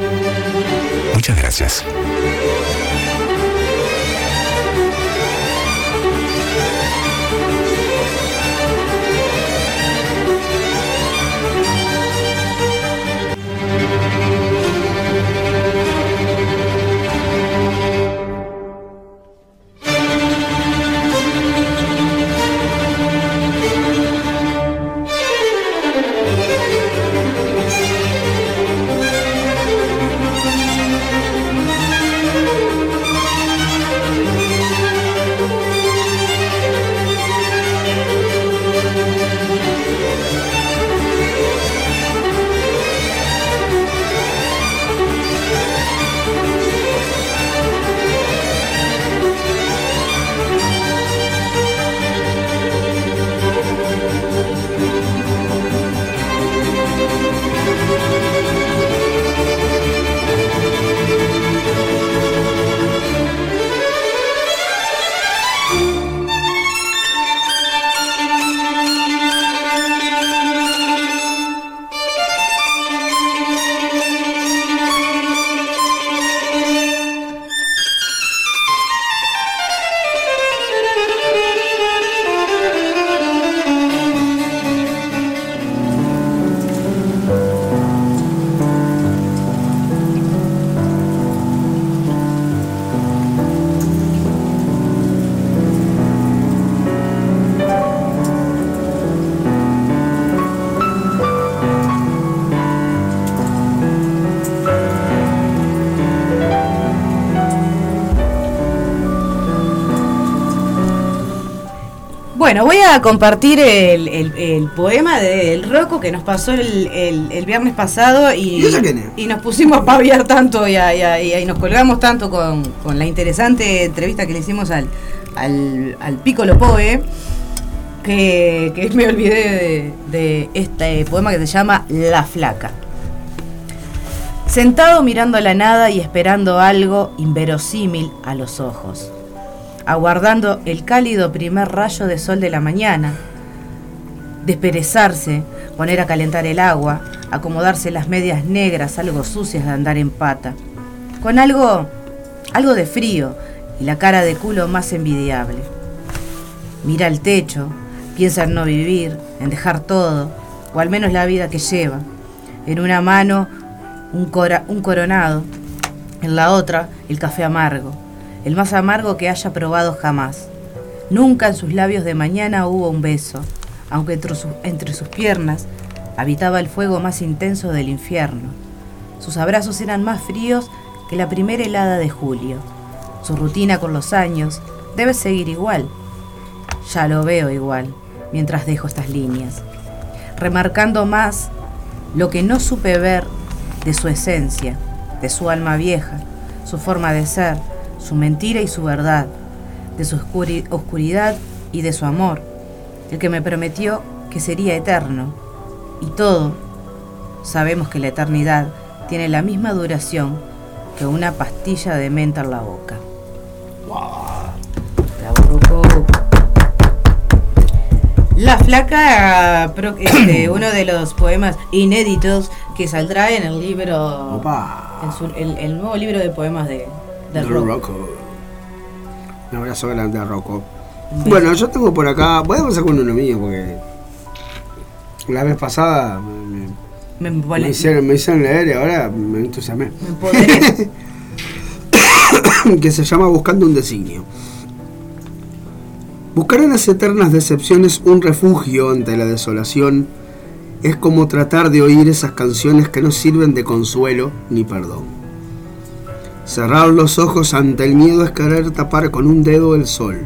Muchas gracias. A compartir el, el- el poema del Rocco que nos pasó el, el- viernes pasado y, ¿Y nos pusimos a paviar tanto y, a- y a- nos colgamos tanto con, con la interesante entrevista que le hicimos al, al, al Piccolo Poe que, que me olvidé de, de este poema que se llama La Flaca. Sentado mirando a la nada y esperando algo inverosímil a los ojos aguardando el cálido primer rayo de sol de la mañana, desperezarse, poner a calentar el agua, acomodarse las medias negras, algo sucias de andar en pata, con algo, algo de frío y la cara de culo más envidiable. Mira el techo, piensa en no vivir, en dejar todo, o al menos la vida que lleva. En una mano un, cora- un coronado, en la otra el café amargo el más amargo que haya probado jamás. Nunca en sus labios de mañana hubo un beso, aunque entre, sus- piernas habitaba el fuego más intenso del infierno. Sus abrazos eran más fríos que la primera helada de julio. Su rutina con los años debe seguir igual. Ya lo veo igual, mientras dejo estas líneas, remarcando más lo que no supe ver de su esencia, de su alma vieja, su forma de ser, su mentira y su verdad, de su oscuri- oscuridad y de su amor, el que me prometió que sería eterno. Y todo, sabemos que la eternidad tiene la misma duración que una pastilla de menta en la boca. Rocco. La flaca, este, uno de los poemas inéditos que saldrá en el libro, en su- el, el nuevo libro de poemas de, de De Rocco. Un abrazo grande a Rocco. Bueno, yo tengo por acá. Voy a empezar con uno mío porque. La vez pasada me, Me, me- empole- me hicieron, me hicieron leer y ahora me entusiasmé. me que se llama Buscando un designio. Buscar en las eternas decepciones un refugio ante la desolación es como tratar de oír esas canciones que no sirven de consuelo ni perdón. Cerrar los ojos ante el miedo es querer tapar con un dedo el sol.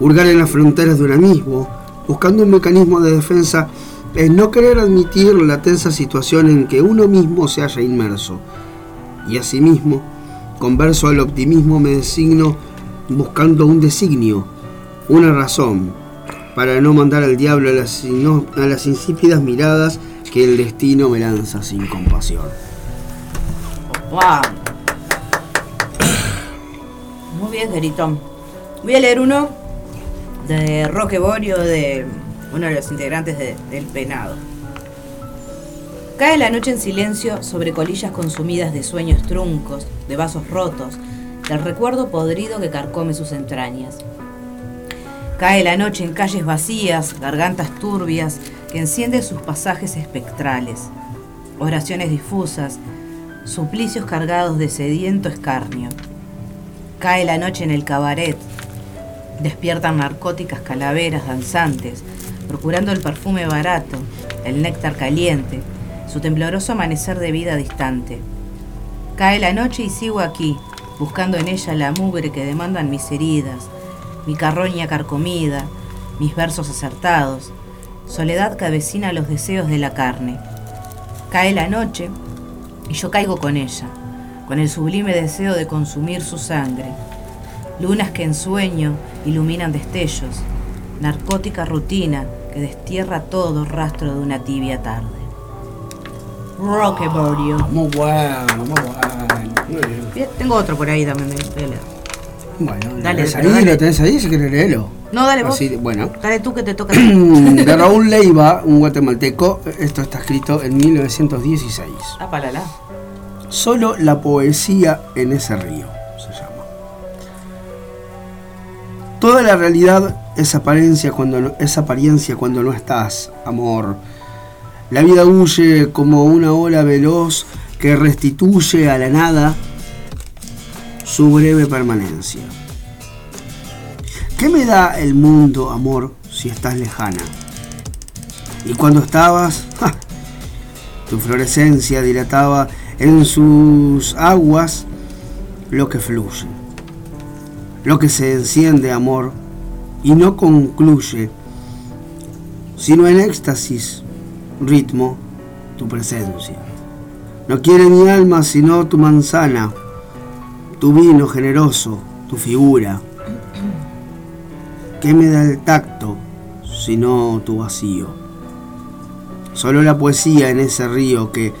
Hurgar en las fronteras de un abismo, buscando un mecanismo de defensa, es no querer admitir la tensa situación en que uno mismo se haya inmerso. Y asimismo, converso al optimismo me designo buscando un designio, una razón, para no mandar al diablo a las, a insípidas miradas que el destino me lanza sin compasión. Wow. Muy bien, Geritón. Voy a leer uno de Roque Borio, de uno de los integrantes de- del Penado. Cae la noche en silencio sobre colillas consumidas de sueños truncos, de vasos rotos, del recuerdo podrido que carcome sus entrañas. Cae la noche en calles vacías, gargantas turbias, que encienden sus pasajes espectrales, oraciones difusas, suplicios cargados de sediento escarnio. Cae la noche en el cabaret, despiertan narcóticas calaveras danzantes, procurando el perfume barato, el néctar caliente, su tembloroso amanecer de vida distante. Cae la noche y sigo aquí, buscando en ella la mugre que demandan mis heridas, mi carroña carcomida, mis versos acertados, soledad que avecina los deseos de la carne. Cae la noche y yo caigo con ella, con el sublime deseo de consumir su sangre. Lunas que en sueño iluminan destellos, narcótica rutina que destierra todo rastro de una tibia tarde. Rockeborio. Muy bueno, muy bueno. Bien. Tengo otro por ahí también. de- leer. Bueno, ¿lo Dale, ahí? dale. ¿Lo tenés ahí? Si querés leerlo. No, dale vos. Así, bueno. Dale tú que te toca. De Raúl Leiva, un guatemalteco, esto está escrito en 1916. Ah, palala. Solo la poesía en ese río, se llama. Toda la realidad es apariencia cuando no, apariencia cuando no estás, amor. La vida huye como una ola veloz que restituye a la nada su breve permanencia. ¿Qué me da el mundo, amor, si estás lejana? Y cuando estabas, ¡ja! tu florescencia dilataba en sus aguas lo que fluye, lo que se enciende, amor, y no concluye, sino en éxtasis, ritmo, tu presencia. No quiere mi alma sino tu manzana, tu vino generoso, tu figura. ¿Qué me da el tacto sino tu vacío? Solo la poesía en ese río que,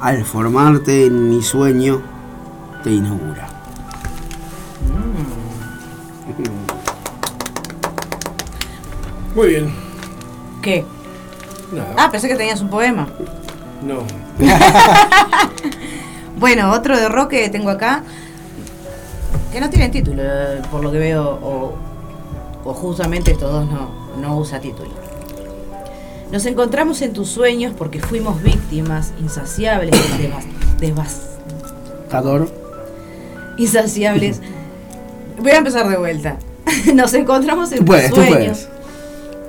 al formarte en mi sueño, te inaugura. Muy bien. ¿Qué? Nada. Ah, pensé que tenías un poema. No. Bueno, otro de rock que tengo acá, que no tiene título, eh, por lo que veo, o, o justamente estos dos no, no usa título. Nos encontramos en tus sueños porque fuimos víctimas insaciables del devas- devas- Tador, insaciables. Voy a empezar de vuelta. Nos encontramos en puedes, tus sueños.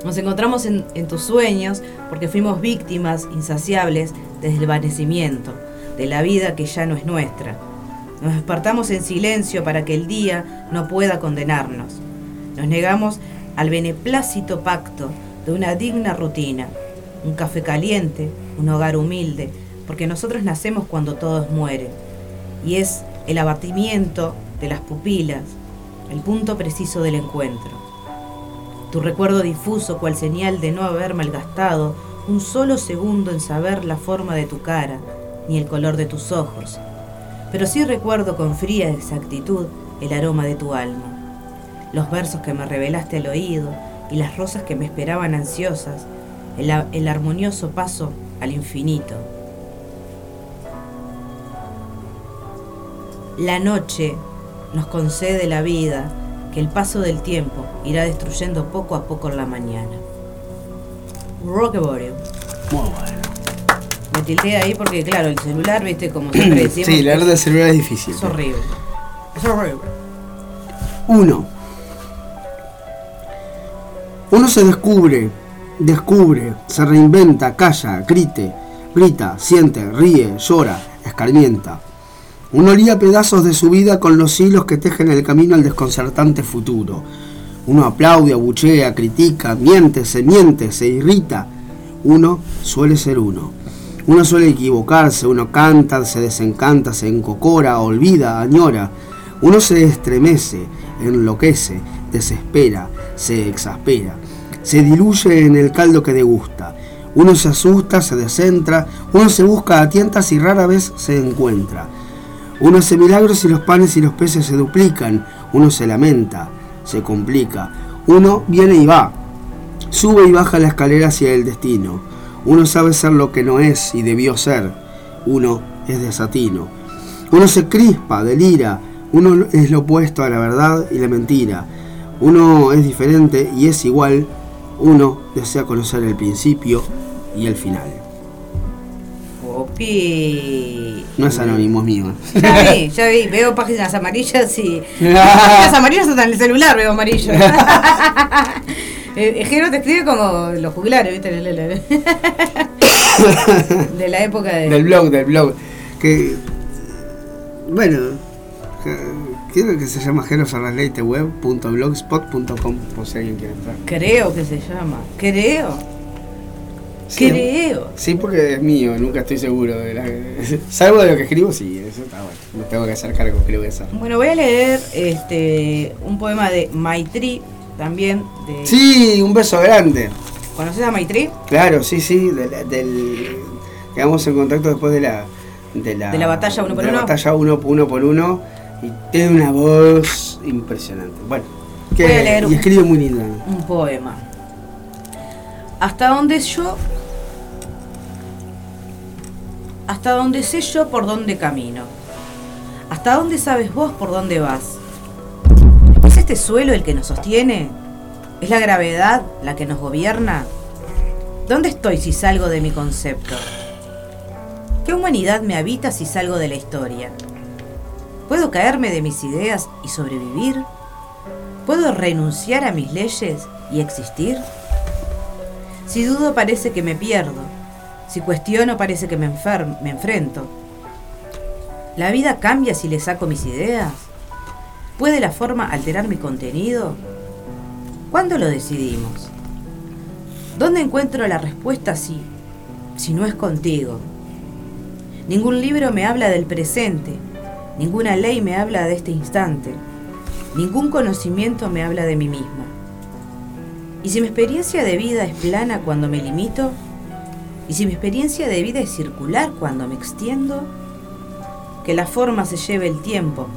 Nos encontramos en, en tus sueños porque fuimos víctimas insaciables del desvanecimiento, de la vida que ya no es nuestra. Nos despertamos en silencio para que el día no pueda condenarnos. Nos negamos al beneplácito pacto de una digna rutina, un café caliente, un hogar humilde, porque nosotros nacemos cuando todos mueren. Y es el abatimiento de las pupilas, el punto preciso del encuentro. Tu recuerdo difuso cual señal de no haber malgastado un solo segundo en saber la forma de tu cara ni el color de tus ojos. Pero sí recuerdo con fría exactitud el aroma de tu alma, los versos que me revelaste al oído y las rosas que me esperaban ansiosas, el, armonioso paso al infinito. La noche nos concede la vida que el paso del tiempo irá destruyendo poco a poco en la mañana. Rockeborio. muy bueno. Me tilté ahí porque, claro, el celular, viste, como siempre decimos. Sí, leer de celular es difícil. Es horrible. Es horrible. Uno. Uno se descubre, descubre, se reinventa, calla, grite, grita, siente, ríe, llora, escarmienta. Uno lía pedazos de su vida con los hilos que tejen el camino al desconcertante futuro. Uno aplaude, abuchea, critica, miente, se miente, se irrita. Uno suele ser uno. Uno suele equivocarse, uno canta, se desencanta, se encocora, olvida, añora. Uno se estremece, enloquece, desespera, se exaspera, se diluye en el caldo que degusta. Uno se asusta, se descentra, uno se busca a tientas y rara vez se encuentra. Uno hace milagros y los panes y los peces se duplican. Uno se lamenta, se complica. Uno viene y va. Sube y baja la escalera hacia el destino. Uno sabe ser lo que no es y debió ser. Uno es desatino. Uno se crispa, delira. Uno es lo opuesto a la verdad y la mentira. Uno es diferente y es igual. Uno desea conocer el principio y el final. Opi. No es anónimo, es mío. Ya vi, ya vi, veo páginas amarillas y. Páginas amarillas hasta en el celular veo amarillo. Eh, Jero te escribe como los juglares, ¿viste? De la época de. Del blog, del blog. Que. Bueno. Creo que se llama web.blogspot.com por si alguien quiere entrar. Creo que se llama. Creo. Sí, Creo. Sí, porque es mío, nunca estoy seguro de la... Salvo de lo que escribo, sí, eso está bueno. Me tengo que hacer cargo, creo que hacer. Bueno, voy a leer este un poema de Maitri, también. De, Sí, un beso grande. ¿Conoces a Maitri? Claro, sí, sí, del, del- quedamos en contacto después de la de la, De la batalla uno por de la uno. batalla uno, uno por uno y tiene una voz impresionante. Bueno, que, Voy a leer y un- escribe muy linda. Un poema. Hasta donde yo. Hasta donde sé yo por dónde camino. Hasta dónde sabes vos por dónde vas. ¿Es este suelo el que nos sostiene? ¿Es la gravedad la que nos gobierna? ¿Dónde estoy si salgo de mi concepto? ¿Qué humanidad me habita si salgo de la historia? ¿Puedo caerme de mis ideas y sobrevivir? ¿Puedo renunciar a mis leyes y existir? Si dudo parece que me pierdo. Si cuestiono parece que me, enfer- me enfrento. ¿La vida cambia si le saco mis ideas? ¿Puede la forma alterar mi contenido? ¿Cuándo lo decidimos? ¿Dónde encuentro la respuesta si, si no es contigo? Ningún libro me habla del presente, ninguna ley me habla de este instante. Ningún conocimiento me habla de mí misma. ¿Y si mi experiencia de vida es plana cuando me limito? ¿Y si mi experiencia de vida es circular cuando me extiendo? Que la forma se lleve el tiempo,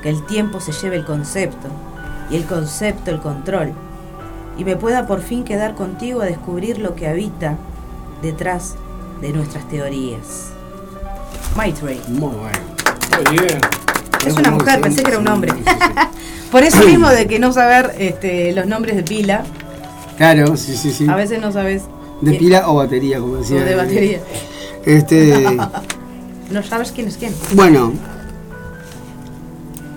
que el tiempo se lleve el concepto, y el concepto el control, y me pueda por fin quedar contigo a descubrir lo que habita detrás de nuestras teorías. Maitrey. Muy bueno. Bien. Es una mujer, pensé que era un hombre. Por eso mismo de que no saber este, los nombres de pila, Claro, sí, sí, sí. a veces no sabes. De pila o batería, como o decía. de batería. Este, No sabes quién es quién. bueno,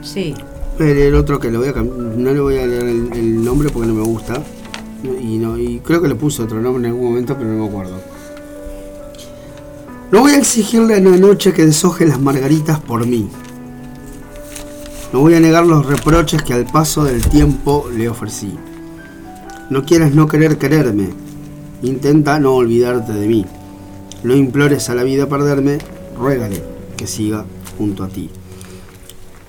Sí. el, otro que lo voy a no le voy a leer el, el nombre porque no me gusta. Y, no, y creo que le puse otro nombre en algún momento, pero no me acuerdo. No voy a exigirle a una noche que deshoje las margaritas por mí. No voy a negar los reproches que al paso del tiempo le ofrecí. No quieras no querer quererme. Intenta no olvidarte de mí. No implores a la vida perderme, ruégale que siga junto a ti.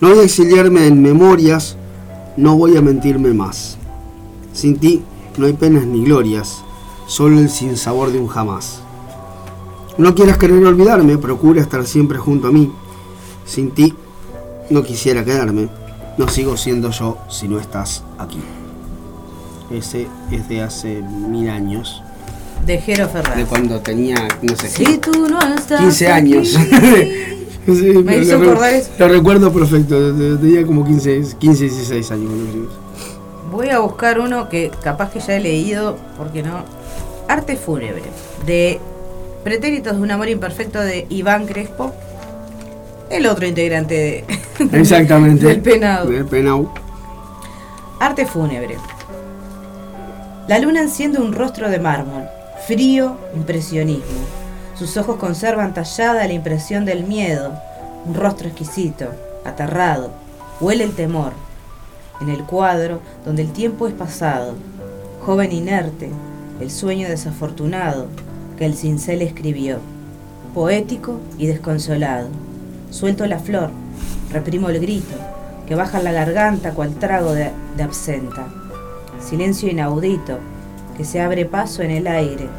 No voy a exiliarme en memorias, no voy a mentirme más. Sin ti no hay penas ni glorias, solo el sinsabor de un jamás. No quieras querer olvidarme, procura estar siempre junto a mí. Sin ti no quisiera quedarme, no sigo siendo yo si no estás aquí. Ese es de hace mil años, De Jero de Ferrer. cuando tenía, no sé, Si tú no estás 15 aquí. años. Sí, Me hizo lo, acordar eso. lo recuerdo perfecto, de- de- tenía como 15, 15 16 años. Voy a buscar uno que capaz que ya he leído, porque no. Arte fúnebre, de Pretéritos de un amor imperfecto de Iván Crespo, el otro integrante de, Exactamente. del penado. Del penado. Arte fúnebre. La luna enciende un rostro de mármol, frío, impresionismo. Sus ojos conservan tallada la impresión del miedo, un rostro exquisito, aterrado. Huele el temor. En el cuadro, donde el tiempo es pasado, joven inerte, el sueño desafortunado que el cincel escribió, poético y desconsolado. Suelto la flor, reprimo el grito, que baja en la garganta cual trago de, de absenta. Silencio inaudito, que se abre paso en el aire.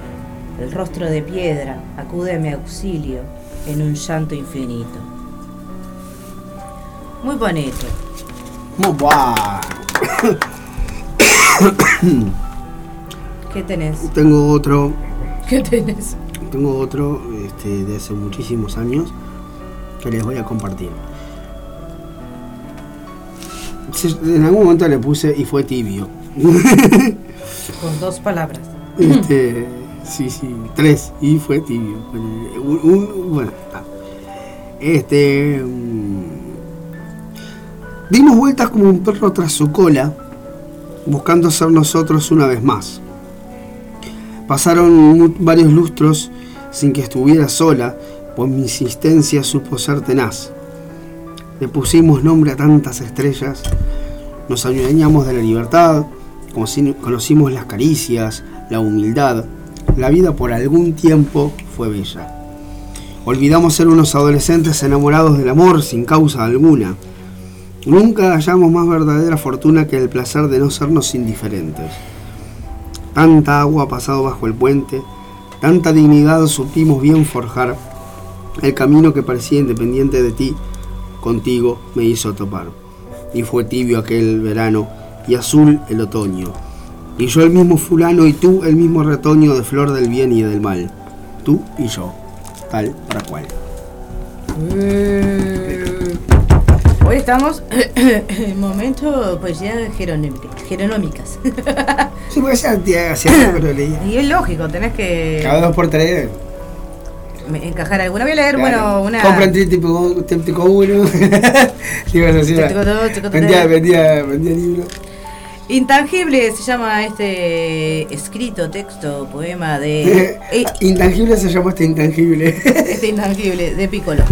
El rostro de piedra acude a mi auxilio en un llanto infinito. Muy bonito. Muy bueno. ¿Qué tenés? Tengo otro, ¿Qué tenés? tengo otro este, de hace muchísimos años que les voy a compartir. En algún momento le puse y fue tibio. Con dos palabras. Este, sí, sí, tres y fue tibio. Un, un- bueno, está. Este. mm, dimos vueltas como un perro tras su cola, buscando ser nosotros una vez más. Pasaron varios lustros sin que estuviera sola, pues mi insistencia supo ser tenaz. Le pusimos nombre a tantas estrellas, nos adueñamos de la libertad, conoci- conocimos las caricias, la humildad. La vida por algún tiempo fue bella. Olvidamos ser unos adolescentes enamorados del amor sin causa alguna. Nunca hallamos más verdadera fortuna que el placer de no sernos indiferentes. Tanta agua ha pasado bajo el puente, tanta dignidad supimos bien forjar. El camino que parecía independiente de ti, contigo me hizo topar. Y fue tibio aquel verano y azul el otoño. Y yo el mismo fulano y tú el mismo retoño de flor del bien y del mal. Tú y yo, tal para cual. Hoy estamos en momento poesía jeronómica- jeronómicas. Sí, porque hacía hacía tiempo que lo leía. y es lógico, tenés que Cada dos por tres. encajar alguna. Voy a leer, claro. bueno, una. Compran típico, típico uno. Vendía, vendía, vendía libros. Intangible se llama este escrito, texto, poema de. eh, intangible se llama este intangible. este intangible, de Piccolo.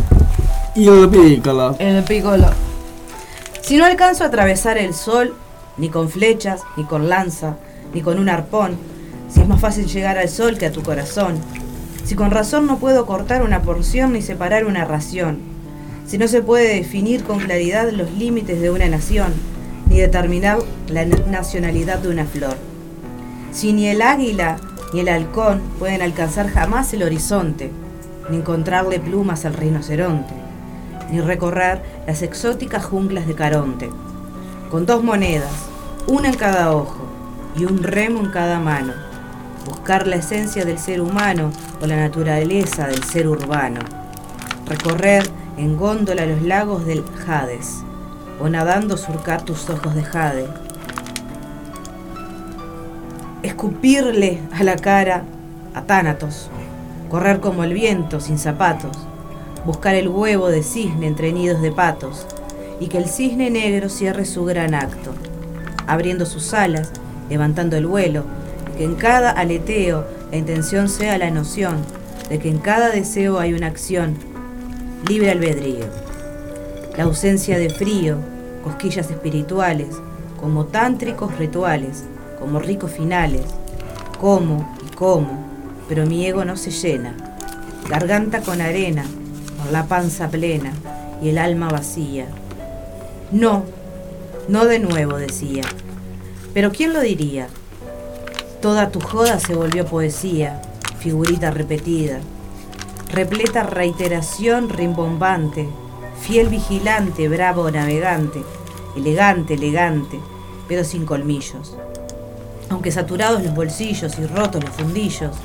y el pícalo. El Piccolo. Si no alcanzo a atravesar el sol, ni con flechas, ni con lanza, ni con un arpón, si es más fácil llegar al sol que a tu corazón, si con razón no puedo cortar una porción ni separar una ración, si no se puede definir con claridad los límites de una nación, ni determinar la na- nacionalidad de una flor, si ni el águila ni el halcón pueden alcanzar jamás el horizonte, ni encontrarle plumas al rinoceronte, ni recorrer las exóticas junglas de Caronte, con dos monedas, una en cada ojo y un remo en cada mano, buscar la esencia del ser humano o la naturaleza del ser urbano, recorrer en góndola los lagos del Hades, o nadando surcar tus ojos de jade, escupirle a la cara a Tánatos, correr como el viento sin zapatos, buscar el huevo de cisne entre nidos de patos, y que el cisne negro cierre su gran acto, abriendo sus alas, levantando el vuelo, y que en cada aleteo la intención sea la noción de que en cada deseo hay una acción, libre albedrío. La ausencia de frío, cosquillas espirituales, como tántricos rituales, como ricos finales, como y como, pero mi ego no se llena, garganta con arena, con la panza plena y el alma vacía. No, no de nuevo, decía. Pero ¿quién lo diría? Toda tu joda se volvió poesía, figurita repetida, repleta reiteración rimbombante, fiel vigilante, bravo navegante, elegante, elegante, pero sin colmillos. Aunque saturados los bolsillos y rotos los fundillos,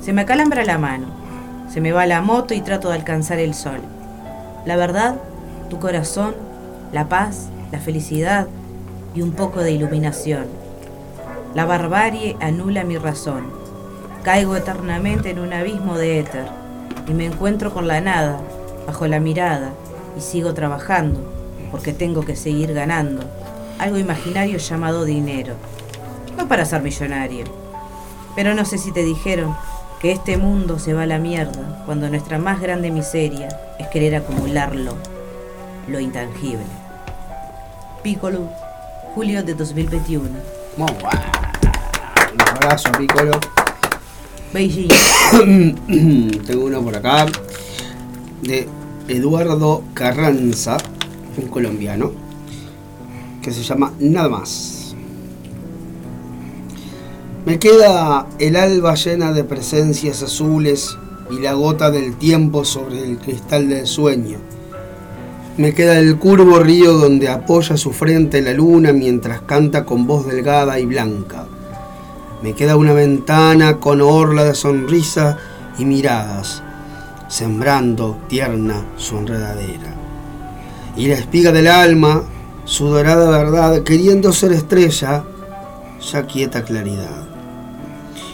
se me acalambra la mano, se me va la moto y trato de alcanzar el sol. La verdad, tu corazón, la paz, la felicidad y un poco de iluminación. La barbarie anula mi razón. Caigo eternamente en un abismo de éter y me encuentro con la nada, bajo la mirada, y sigo trabajando, porque tengo que seguir ganando, algo imaginario llamado dinero. No para ser millonario. Pero no sé si te dijeron que este mundo se va a la mierda cuando nuestra más grande miseria es querer acumularlo, lo intangible. Piccolo, julio de 2021. Muy bueno. Un abrazo, Piccolo. Beijing. Tengo uno por acá de Eduardo Carranza, un colombiano, que se llama Nada más. Me queda el alba llena de presencias azules y la gota del tiempo sobre el cristal del sueño. Me queda el curvo río donde apoya su frente la luna mientras canta con voz delgada y blanca. Me queda una ventana con orla de sonrisa y miradas, sembrando tierna su enredadera. Y la espiga del alma, su dorada verdad, queriendo ser estrella, ya quieta claridad.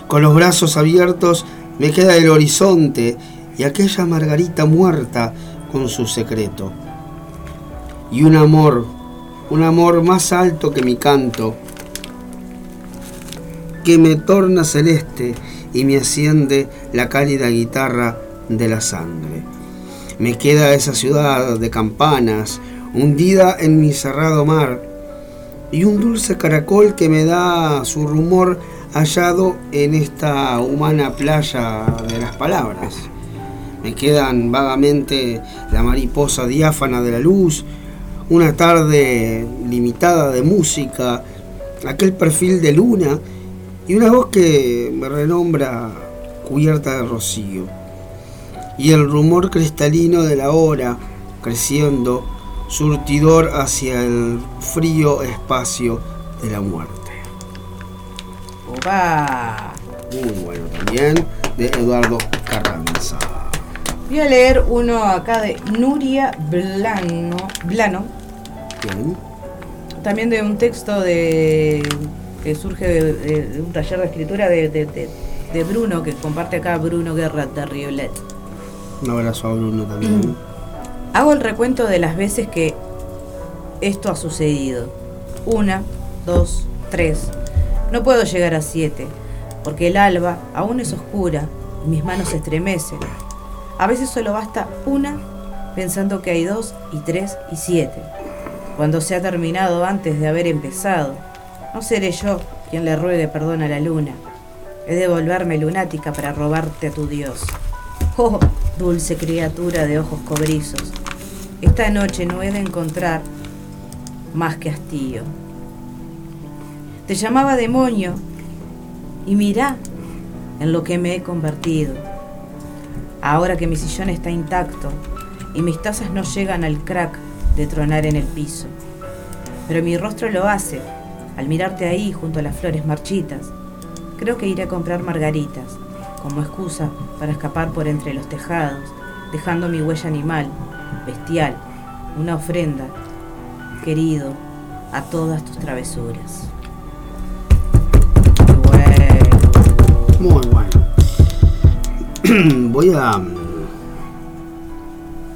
Con los brazos abiertos me queda el horizonte y aquella margarita muerta con su secreto. Y un amor, un amor más alto que mi canto, que me torna celeste y me asciende la cálida guitarra de la sangre. Me queda esa ciudad de campanas, hundida en mi cerrado mar, y un dulce caracol que me da su rumor hallado en esta humana playa de las palabras. Me quedan vagamente la mariposa diáfana de la luz, una tarde limitada de música, aquel perfil de luna y una voz que me renombra cubierta de rocío. Y el rumor cristalino de la hora creciendo, surtidor hacia el frío espacio de la muerte. Opa. Muy bueno también, de Eduardo Carranza. Voy a leer uno acá de Nuria Blano, Blano, Bien. también de un texto de que surge de, de- de un taller de escritura de, de- de- de Bruno, que comparte acá Bruno Guerra de Riolet. Un abrazo a Bruno también. Hago el recuento de las veces que esto ha sucedido. Una, dos, tres. No puedo llegar a siete, porque el alba aún es oscura y mis manos se estremecen. A veces solo basta una pensando que hay dos y tres y siete. Cuando se ha terminado antes de haber empezado, no seré yo quien le ruegue perdón a la luna. He de volverme lunática para robarte a tu Dios. Oh, dulce criatura de ojos cobrizos, esta noche no he de encontrar más que hastío. Te llamaba demonio y mirá en lo que me he convertido. Ahora que mi sillón está intacto y mis tazas no llegan al crack de tronar en el piso. Pero mi rostro lo hace al mirarte ahí junto a las flores marchitas. Creo que iré a comprar margaritas como excusa para escapar por entre los tejados, dejando mi huella animal, bestial, una ofrenda, querido, a todas tus travesuras. Muy bueno. Voy a.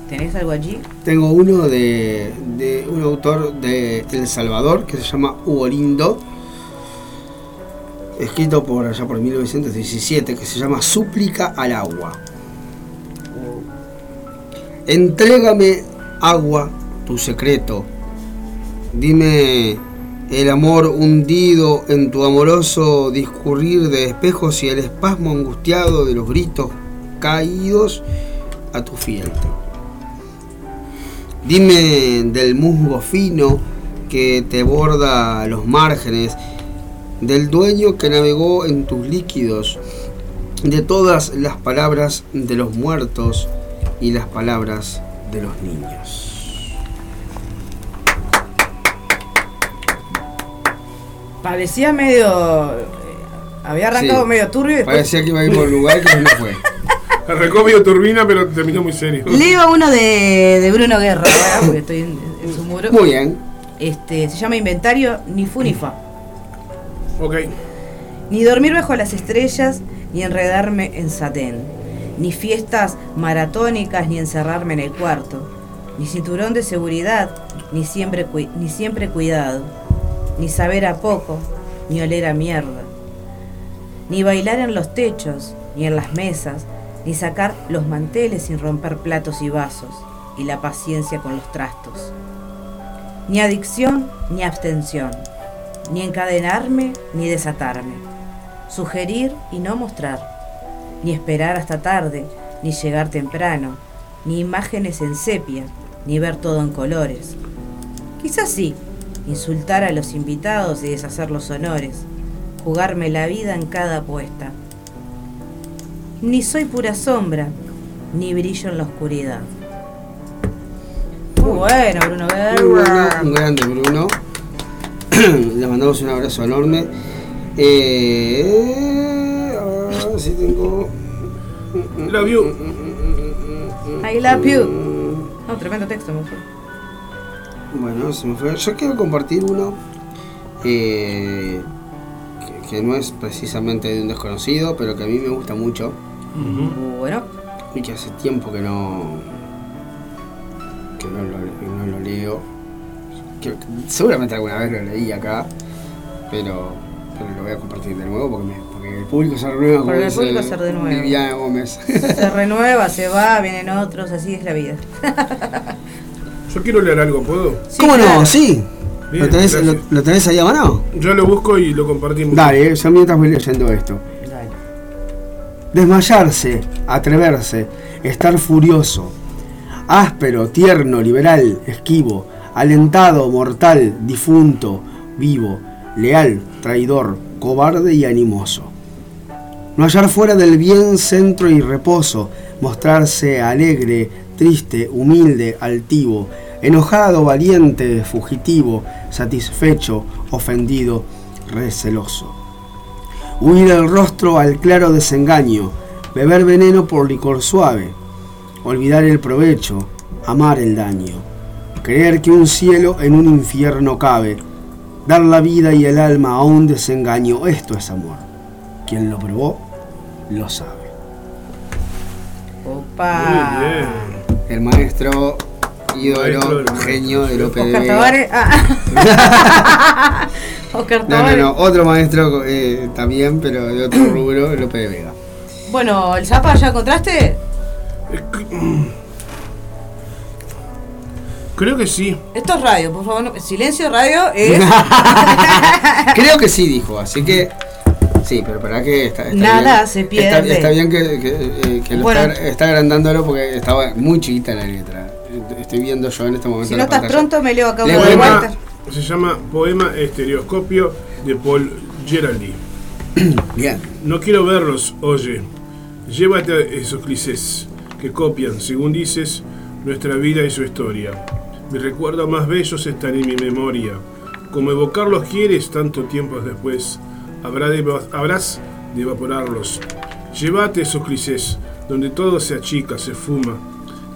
¿Tenés algo allí? Tengo uno de, de un autor de El Salvador que se llama Hugo Lindo, escrito por allá por 1917, que se llama Súplica al agua. Entrégame agua, tu secreto. Dime el amor hundido en tu amoroso discurrir de espejos y el espasmo angustiado de los gritos caídos a tu fieltro. Dime del musgo fino que te borda los márgenes, del dueño que navegó en tus líquidos, de todas las palabras de los muertos y las palabras de los niños. Parecía medio. eh, Había arrancado Sí. medio turbio y después. Parecía que iba a ir por un lugar que no fue. Arrancó medio turbina, pero terminó muy serio. Leo uno de, de Bruno Guerra, ¿verdad? porque estoy en, en su muro. Muy bien. Este, se llama Inventario Ni fu ni fa. Ok. Ni dormir bajo las estrellas, ni enredarme en satén. Ni fiestas maratónicas, ni encerrarme en el cuarto. Ni cinturón de seguridad, ni siempre, ni siempre cuidado. Ni saber a poco, ni oler a mierda. Ni bailar en los techos, ni en las mesas, ni sacar los manteles sin romper platos y vasos, y la paciencia con los trastos. Ni adicción, ni abstención ni encadenarme ni desatarme, sugerir y no mostrar, ni esperar hasta tarde, ni llegar temprano, ni imágenes en sepia, ni ver todo en colores. Quizás sí, insultar a los invitados y deshacer los honores, jugarme la vida en cada apuesta. Ni soy pura sombra, ni brillo en la oscuridad. Muy bueno, Bruno Muy bueno, Guerra. un grande Bruno. Le mandamos un abrazo enorme. Eh, a ver si tengo. Love you. I love you. No, tremendo texto, fue. Bueno, se me fue. Yo quiero compartir uno eh, que, que no es precisamente de un desconocido, pero que a mí me gusta mucho Bueno, y que hace tiempo que no que no lo, que no lo leo. Que- seguramente alguna vez lo leí acá, pero, pero lo voy a compartir de nuevo porque, me- porque el público se renueva. Porque el público se renueva. Viviana Gómez. se renueva, se va, vienen otros, así es la vida. Yo quiero leer algo, ¿puedo? Sí, ¿Cómo claro. no? Sí. Bien, ¿Lo, tenés, lo- lo tenés ahí a mano? Yo lo busco y lo compartimos. Dale, yo mientras voy leyendo esto. Dale. Desmayarse, atreverse, estar furioso, áspero, tierno, liberal, esquivo, alentado, mortal, difunto, vivo, leal, traidor, cobarde y animoso. No hallar fuera del bien centro y reposo, mostrarse alegre, triste, humilde, altivo, enojado, valiente, fugitivo, satisfecho, ofendido, receloso. Huir el rostro al claro desengaño, beber veneno por licor suave, olvidar el provecho, amar el daño, creer que un cielo en un infierno cabe, dar la vida y el alma a un desengaño, esto es amor. Quien lo probó, lo sabe. Opa. Muy bien. El maestro, ídolo, del genio de López de Oscar Vega. Tavares. Ah. Oscar No, no, Tavares. no, otro maestro eh, también, pero de otro rubro, López de Vega. Bueno, ¿el Zapa ya encontraste? Creo que sí. Esto es radio, por favor. no- Silencio radio es. Creo que sí dijo, así que. Sí, pero para que está, está Nada bien. se Está- pierde. Está, bien que, que, eh, que lo Bueno. está, está agrandándolo porque estaba muy chiquita la letra. Estoy viendo yo en este momento. si no estás pantalla. pronto, me leo acá uno de voy a- Poema, Walter. se llama Poema Estereoscopio de Paul Geraldi. Bien. No quiero verlos, oye. Llévate a esos clichés que copian, según dices, nuestra vida y su historia. Mis recuerdos más bellos están en mi memoria. Como evocarlos quieres tanto tiempo después, habrá de- habrás de evaporarlos. Llévate esos clichés, donde todo se achica, se fuma.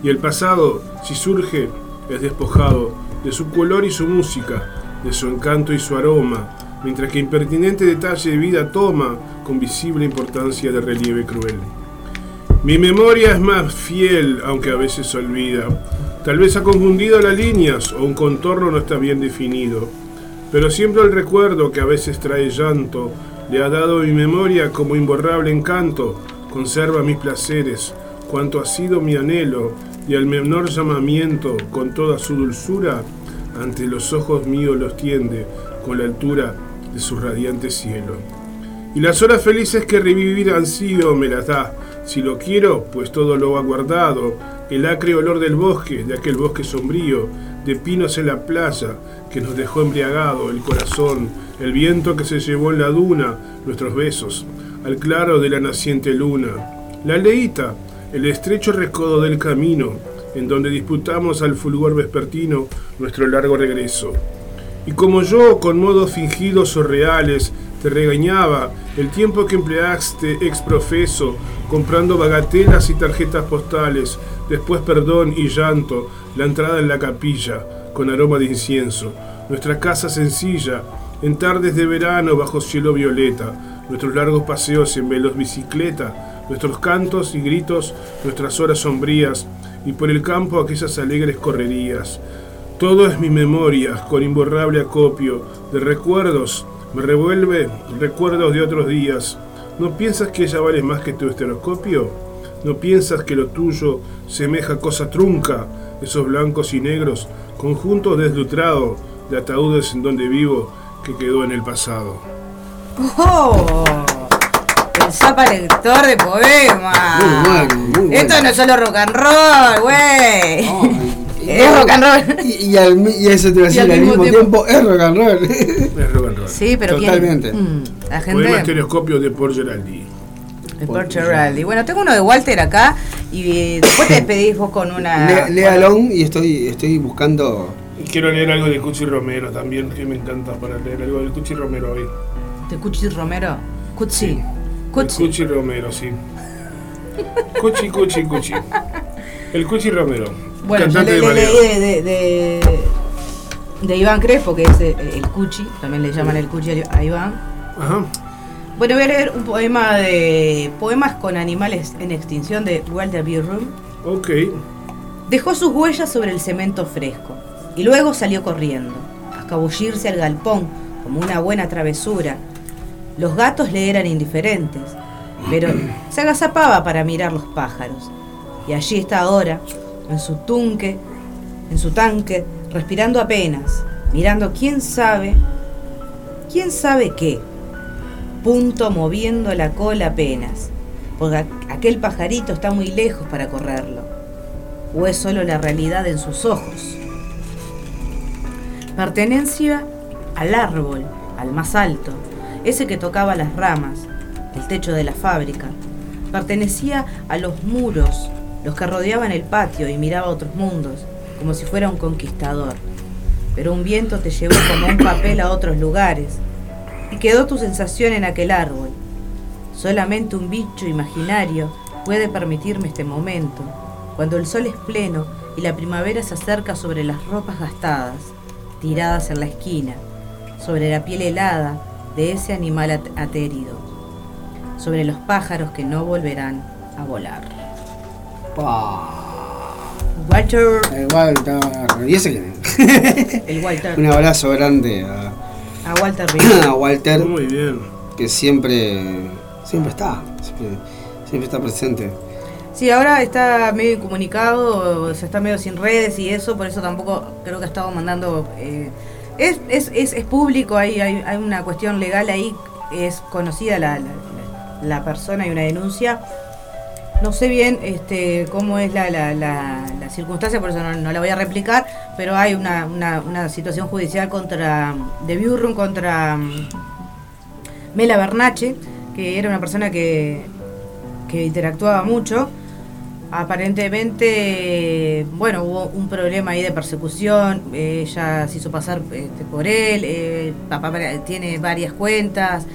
Y el pasado, si surge, es despojado de su color y su música, de su encanto y su aroma, mientras que impertinente detalle de vida toma con visible importancia de relieve cruel. Mi memoria es más fiel, aunque a veces olvida. Tal vez ha confundido las líneas o un contorno no está bien definido. Pero siempre el recuerdo que a veces trae llanto le ha dado mi memoria como imborrable encanto. Conserva mis placeres, cuanto ha sido mi anhelo, y al menor llamamiento, con toda su dulzura, ante los ojos míos los tiende con la altura de su radiante cielo. Y las horas felices que revivir han sido me las da. Si lo quiero, pues todo lo ha guardado. El acre olor del bosque, de aquel bosque sombrío, de pinos en la playa, que nos dejó embriagado el corazón, el viento que se llevó en la duna, nuestros besos, al claro de la naciente luna. La aldeíta, el estrecho recodo del camino, en donde disputamos al fulgor vespertino nuestro largo regreso. Y como yo, con modos fingidos o reales, te regañaba el tiempo que empleaste ex profeso, comprando bagatelas y tarjetas postales, después perdón y llanto, la entrada en la capilla, con aroma de incienso, nuestra casa sencilla, en tardes de verano bajo cielo violeta, nuestros largos paseos en velos bicicleta, nuestros cantos y gritos, nuestras horas sombrías, y por el campo aquellas alegres correrías. Todo es mi memoria, con imborrable acopio de recuerdos. Me revuelve recuerdos de otros días. ¿No piensas que ella vale más que tu estereoscopio? ¿No piensas que lo tuyo semeja cosa trunca? Esos blancos y negros, conjuntos deslutrados de ataúdes en donde vivo, que quedó en el pasado. ¡Oh! El Zapa lector de poemas. Muy bueno, muy bueno. Esto no es solo rock and roll, güey. Es rock and roll. Y, y al y eso te iba a decir, al al mismo mismo tiempo- tiempo, es rock and roll. Es rock and roll. Sí, pero ¿quién? Totalmente. Mm, la Poema gente. estereoscopio de Paul Geraldi. De Paul Geraldi. Bueno, tengo uno de Walter acá Y después te despedís vos con una. Le- léalo y estoy, estoy buscando. Y quiero leer algo de Cuchi Romero también, que me encanta para leer algo de Cuchi Romero hoy. ¿De Cuchi Romero? Cuchi. De Cuchi. Cuchi Romero, sí. Cuchi, Cuchi, Cuchi. El Cuchi Romero. Bueno, yo le, de le leí de, de, de Iván Crespo, que es eh, el Cuchi, también le llaman el Cuchi a Iván. Ajá. Bueno, voy a leer un poema de Poemas con animales en extinción de Walter Birrum. Ok. Dejó sus huellas sobre el cemento fresco y luego salió corriendo, a escabullirse al galpón como una buena travesura. Los gatos le eran indiferentes, pero se agazapaba para mirar los pájaros. Y allí está ahora, en su tunque, en su tanque, respirando apenas, mirando quién sabe, quién sabe qué. Punto moviendo la cola apenas, porque aqu- aquel pajarito está muy lejos para correrlo o es solo la realidad en sus ojos. Pertenencia al árbol, al más alto, ese que tocaba las ramas, el techo de la fábrica. Pertenecía a los muros, los que rodeaban el patio y miraba otros mundos, como si fuera un conquistador. Pero un viento te llevó como un papel a otros lugares y quedó tu sensación en aquel árbol. Solamente un bicho imaginario puede permitirme este momento, cuando el sol es pleno y la primavera se acerca sobre las ropas gastadas, tiradas en la esquina, sobre la piel helada de ese animal at- aterido, sobre los pájaros que no volverán a volar. Pa. Walter, El Walter. ¿Y ese quién es? el Walter, Un abrazo grande a, a Walter a Walter, Muy bien. que siempre, siempre está, siempre, siempre está presente. Sí, ahora está medio incomunicado, o sea, está medio sin redes y eso, por eso tampoco creo que ha estado mandando... eh, es, es, es, es público, hay, hay, hay una cuestión legal ahí, es conocida la, la, la persona y una denuncia. No sé bien este, cómo es la, la, la, la circunstancia, por eso no, la voy a replicar, pero hay una, una, situación judicial contra de Burrum contra mm, Mela Bernache, que era una persona que, que interactuaba mucho. Aparentemente, bueno, hubo un problema ahí de persecución, ella se hizo pasar este, por él, eh, papá tiene varias cuentas,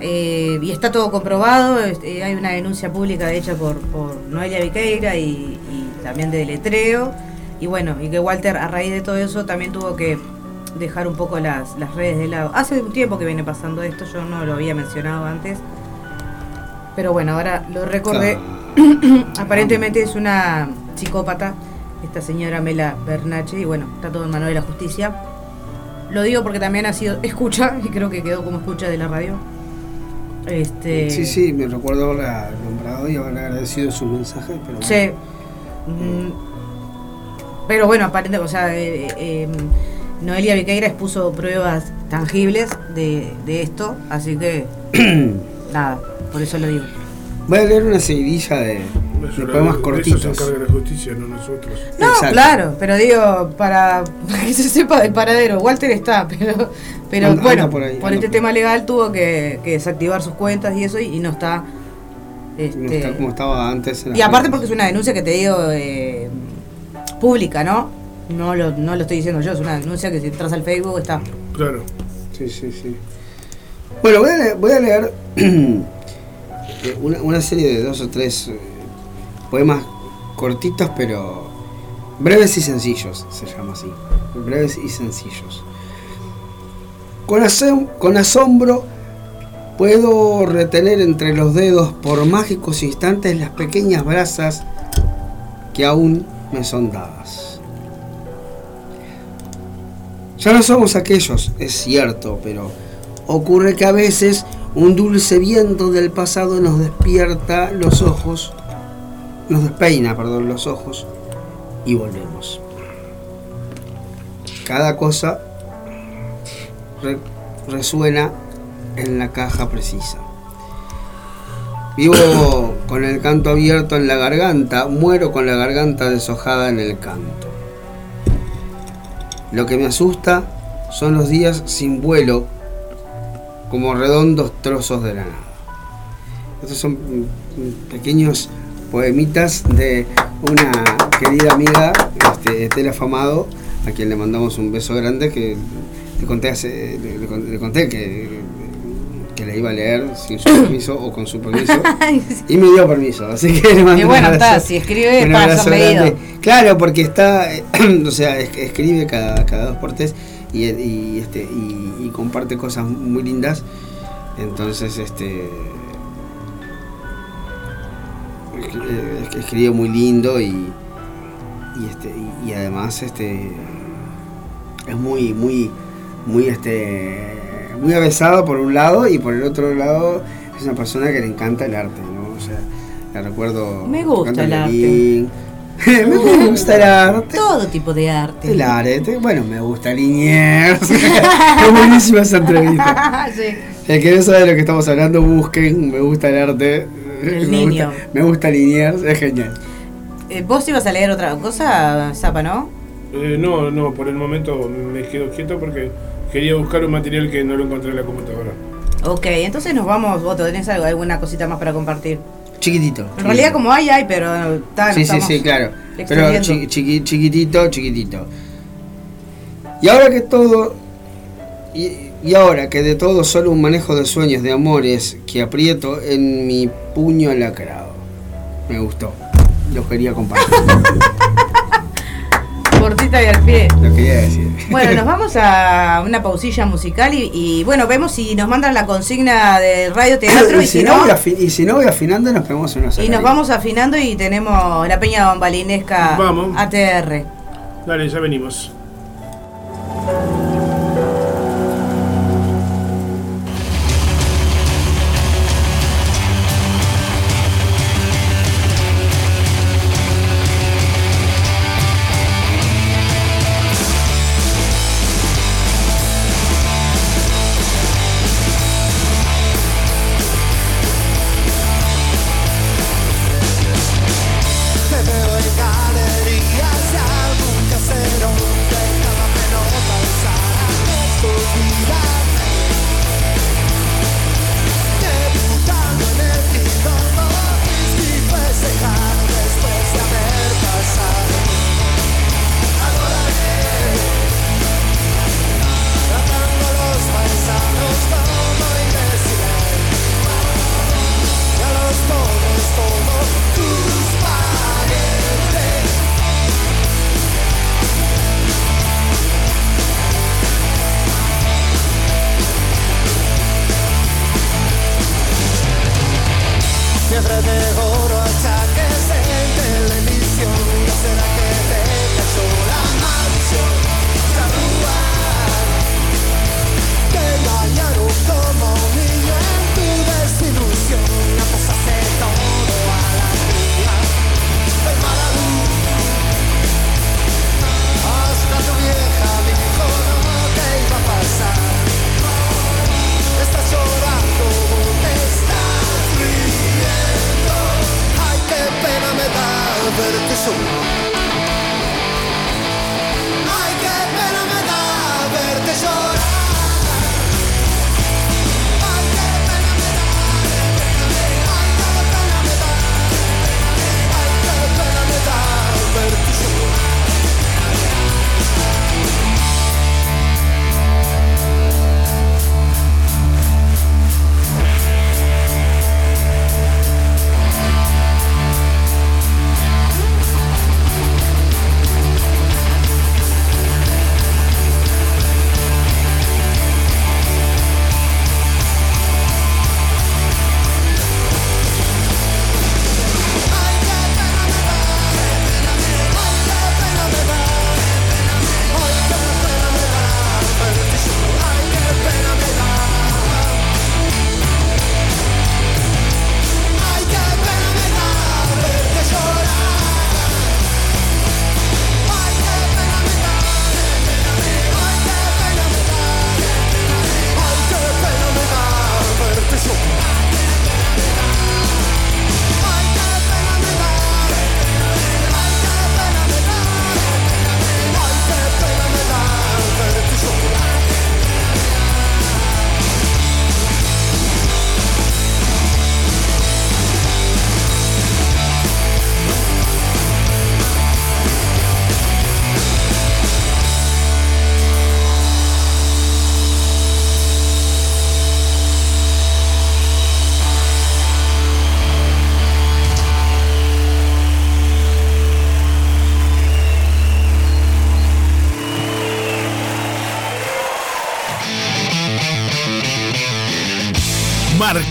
Eh, y está todo comprobado, este, hay una denuncia pública hecha por, por Noelia Viqueira y, y también de Letreo. Y bueno, y que Walter a raíz de todo eso también tuvo que dejar un poco las, las redes de lado. Hace un tiempo que viene pasando esto, yo no lo había mencionado antes. Pero bueno, ahora lo recordé. Aparentemente es una psicópata, esta señora Mela Bernache, y bueno, está todo en mano de la justicia. Lo digo porque también ha sido escucha, y creo que quedó como escucha de la radio. Este, Sí, sí, me recuerdo haberla nombrado y haberle agradecido sus mensajes, pero bueno. Sí. Mm, Pero bueno, aparente, o sea, eh, eh, Noelia Viqueira expuso pruebas tangibles de, de esto, así que nada, por eso lo digo. Voy a leer una seguidilla de, eso la- poemas de Eso cortitos. se encarga la justicia, no nosotros. No, Exacto. claro, pero digo, para que se sepa del paradero, Walter está, pero, pero Anda- bueno, anda por ahí, este por tema legal tuvo que, que desactivar sus cuentas y eso, y, y no está. No Este, está como estaba antes. en y aparte porque es una denuncia que te digo eh, pública, ¿no? No lo, no lo estoy diciendo yo, es una denuncia que si entras al Facebook está. Claro. Sí, sí, sí. Bueno, voy a leer, voy a leer una, una serie de dos o tres eh, poemas cortitos, pero breves y sencillos, se llama así. Breves y sencillos. Con, asom- con asombro puedo retener entre los dedos por mágicos instantes las pequeñas brasas que aún me son dadas. Ya no somos aquellos, es cierto, pero ocurre que a veces un dulce viento del pasado nos despierta los ojos, nos despeina, perdón, los ojos y volvemos. Cada cosa re- resuena en la caja precisa. Vivo con el canto abierto en la garganta, muero con la garganta deshojada en el canto. Lo que me asusta son los días sin vuelo, como redondos trozos de la nada. Estos son pequeños poemitas de una querida amiga, este, Estela Famado, a quien le mandamos un beso grande, que le conté, hace- le, le con- le conté que, que le iba a leer sin su permiso o con su permiso. Y me dio permiso, así que le mando Y un bueno, abrazo- está, si escribe, un abrazo grande. Claro, porque está, o sea, es- escribe cada, cada dos por tres y, y, este, y, y comparte cosas muy lindas. Entonces, este. Escri- es- Escribe muy lindo y, y este y, además este es muy muy muy este muy avesado por un lado y por el otro lado es una persona que le encanta el arte ¿no? o sea la recuerdo Me gusta el arte. me gusta el arte Todo tipo de arte. el arte bueno me gusta Liniers es buenísima esa entrevista Sí. el que no sabe de lo que estamos hablando busquen me gusta el arte El me niño. gusta, me gusta Liniers es genial Eh, Vos ibas a leer otra cosa, Zapa, ¿no? Eh, no, no, por el momento me quedo quieto porque quería buscar un material que no lo encontré en la computadora. Ok, entonces nos vamos, vos tenés algo, alguna cosita más para compartir. chiquitito En realidad como hay, hay, pero está, Sí, sí, sí, claro. Pero extendiendo. chi- chiqui- chiquitito, chiquitito. Y ahora que todo. Y, y ahora que de todo solo un manejo de sueños, de amores que aprieto en mi puño lacrado. Me gustó. Lo quería compartir. Cortita y al pie. lo quería decir. Bueno, nos vamos a una pausilla musical y, y, bueno, vemos si nos mandan la consigna del radio teatro y, y, si si no, y si no voy afinando, nos pegamos una y nos vamos afinando y tenemos la peña bambalinesca Vamos. ATR. Dale, ya venimos.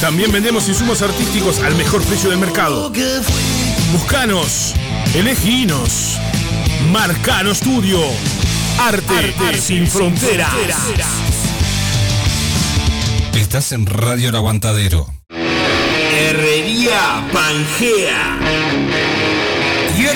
También vendemos insumos artísticos al mejor precio del mercado. Buscanos, eleginos. Marcano Studio. Arte, sin fronteras. Estás en Radio El Aguantadero. Herrería Pangea.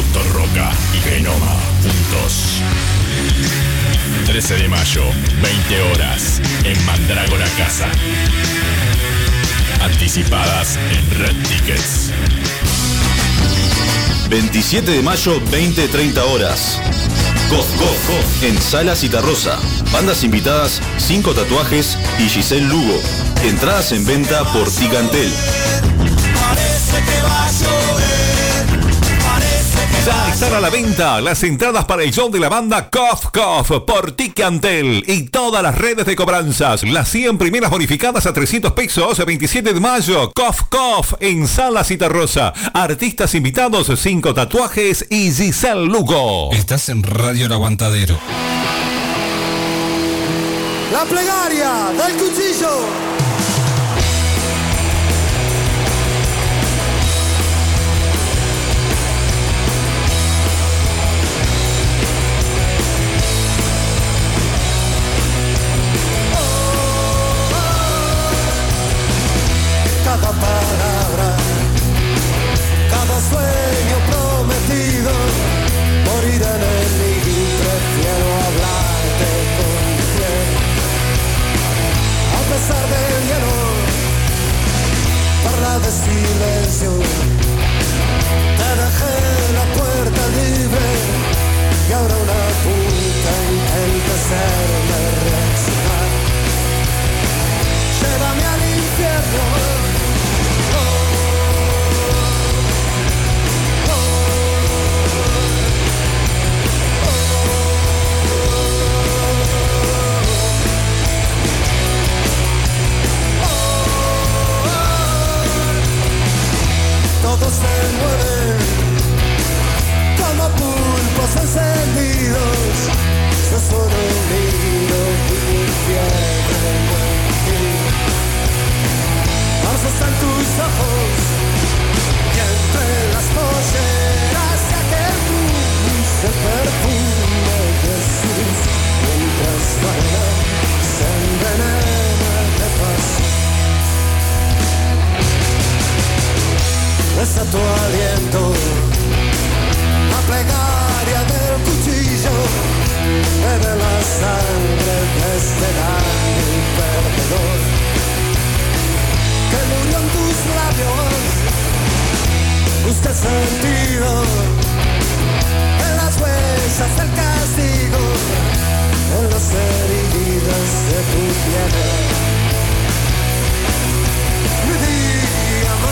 Doctor Roca y Genoma juntos. 13 de mayo, 20 horas, en Mandrágora Casa. Anticipadas en Red Tickets. 27 de mayo, 20-30 horas. Gof, Gof, Gof, en Sala Citarrosa. Bandas invitadas, 5 tatuajes y Giselle Lugo. Entradas en venta por Ticantel. Ya están a la venta las entradas para el show de la banda Cough Cough por Ticantel y todas las redes de cobranzas. Las 100 primeras bonificadas a 300 pesos, 27 de mayo. Cough Cough en Sala Citarrosa. Artistas invitados, 5 tatuajes y Giselle Lugo. Estás en Radio El Aguantadero. La plegaria del cuchillo. A pesar del hielo, parla de silencio. Te dejé la puerta libre y ahora una puta intenta hacerme se mueven como pulpos encendidos. Yo solo miro y fiebre Vamos están tus ojos. Y entre las polleras de aquel dulce perfume de Jesús mientras baila se envenena Besa tu aliento, la plegaria del cuchillo, bebe la sangre de este daño perdedor, que murió en tus labios, busca sentido. En las huellas mereces el castigo. En las heridas de tu piel.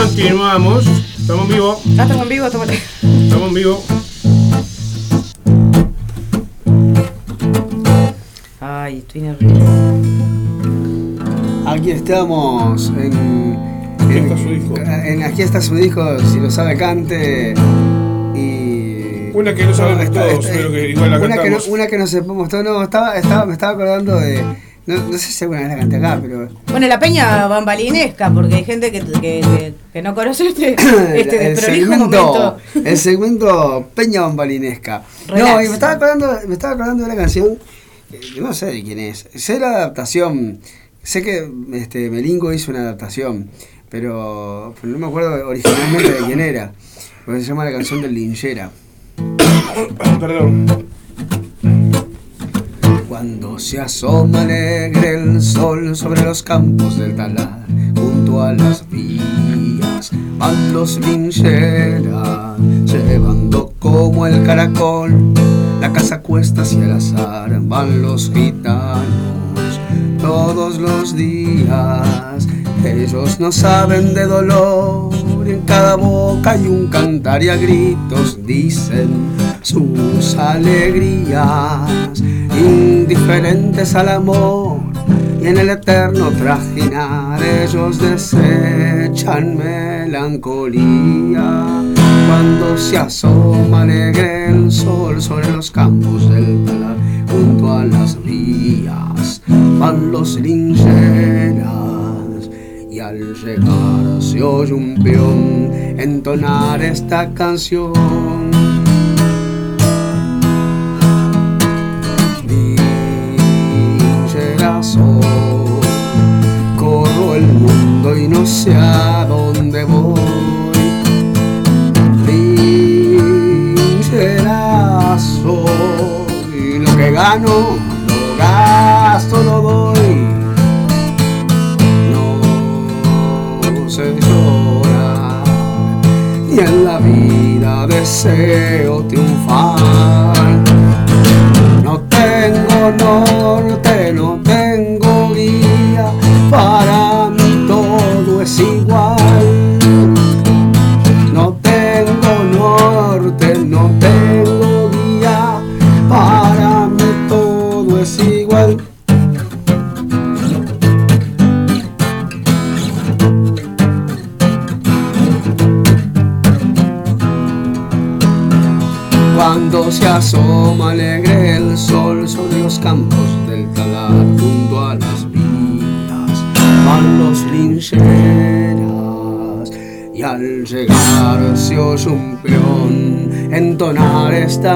Continuamos. Estamos en vivo. Ah, estamos en vivo, tómate. Estamos en vivo. Ay, estoy nerviosa. Aquí estamos en, Aquí en- está su disco. en- aquí está su disco, si lo sabe cante. Y. Una que no sabemos Está- todos, está- pero que igual la una que, no, una que no sepamos todos. No, estaba, estaba, me estaba acordando de. No, no sé si alguna vez la canté acá, pero. Bueno, la peña bambalinesca, porque hay gente que, que, que- que no conoce este, este el, segmento, momento. el segmento Peña Bambalinesca. No, y me estaba acordando, me estaba acordando de la canción, que no sé de quién es. Sé la adaptación, sé que este, Melingo hizo una adaptación, pero, pero no me acuerdo originalmente de quién era. Porque se llama la canción del linchera. Perdón. Cuando se asoma alegre el sol sobre los campos del talar, junto a las vías van los lincheras, llevando como el caracol la casa cuesta hacia el azar, van los gitanos todos los días. Ellos no saben de dolor, en cada boca hay un cantar y a gritos dicen sus alegrías, indiferentes al amor y en el eterno trajinar ellos desechan melancolía. Cuando se asoma alegre el sol sobre los campos del talar, junto a las vías van los lincheras y al llegar se un peón entonar esta canción. Lincherazo, corro el mundo y no sé a dónde voy. Lincherazo, y lo que gano, ni en la vida deseo triunfar. No tengo norte, no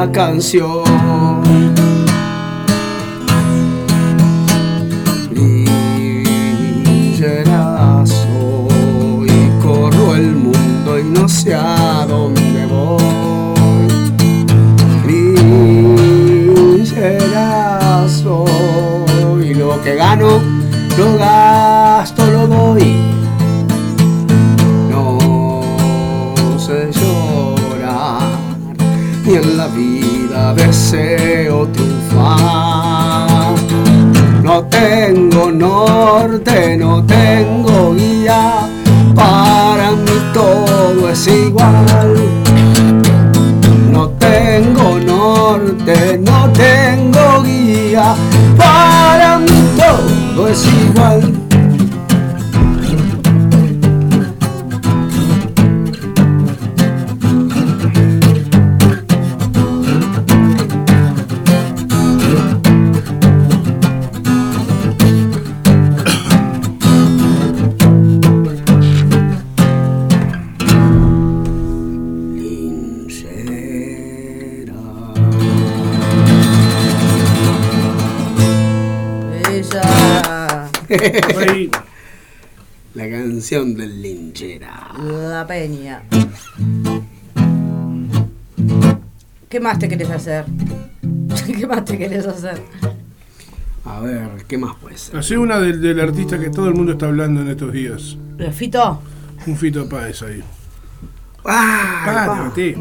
canción. Querés hacer? ¿Qué más te querés hacer? A ver, ¿qué más puede ser? Hacé una del, del artista que todo el mundo está hablando en estos días. Fito, Un Fito Páez ahí. ¡Ah! Párate.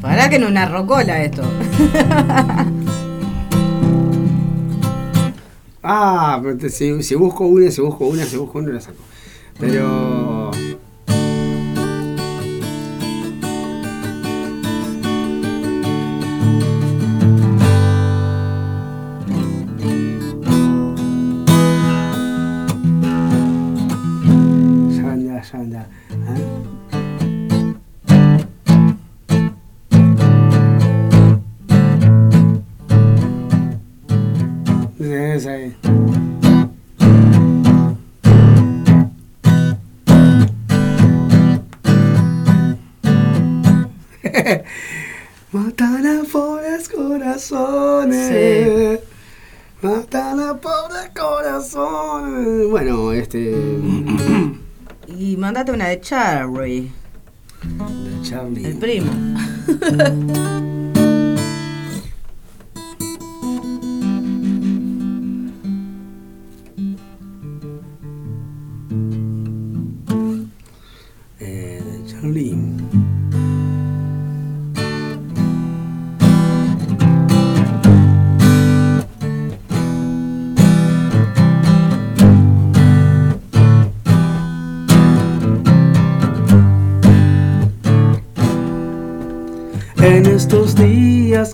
pará que no una rocola esto. Ah, pero te- si, si busco una, si busco una, si busco una, la saco. Pero. Matan a pobres corazones. Bueno, este. Y mandate una de Charlie, de Charlie. el primo.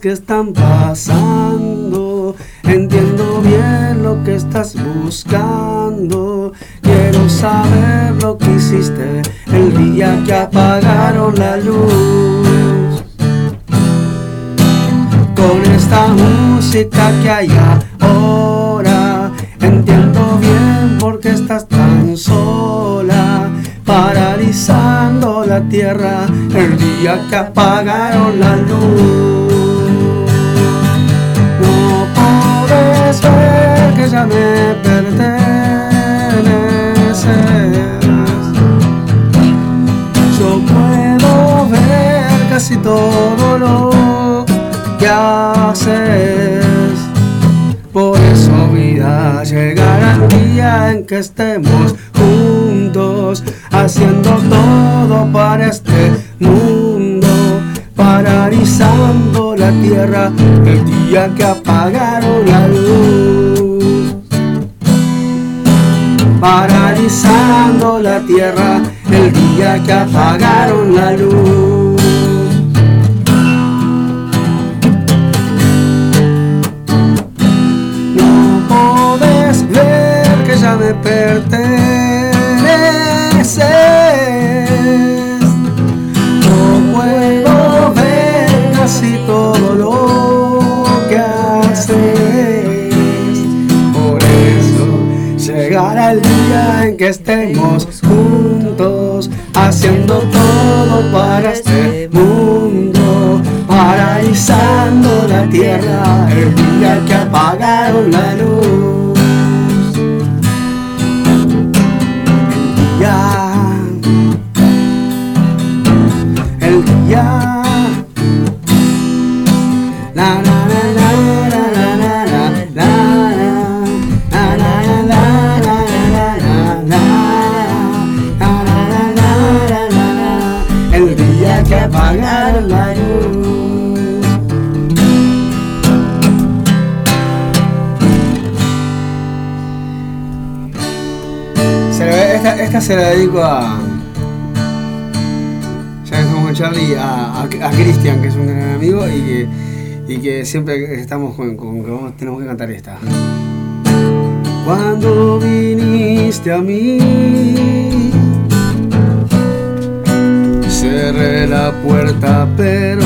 que están pasando, entiendo bien lo que estás buscando. Quiero saber lo que hiciste el día que apagaron la luz. Con esta música que hay ahora, entiendo bien por qué estás tan sola, paralizando la tierra el día que apagaron la luz. Me perteneces. Yo puedo ver casi todo lo que haces. Por eso, vida, llegará el día en que estemos juntos, haciendo todo para este mundo, paralizando la tierra el día que apagaron la luz paralizando la tierra el día que apagaron la luz. No podés ver que ya me perteneces. Que estemos juntos, haciendo todo para este mundo, paralizando la tierra el día que apagaron la luz. se la dedico a. Ya que estamos con Charlie, a, a, Cristian, que es un gran amigo y que, siempre estamos con, con, con, tenemos que cantar esta. Cuando viniste a mí, cerré la puerta, pero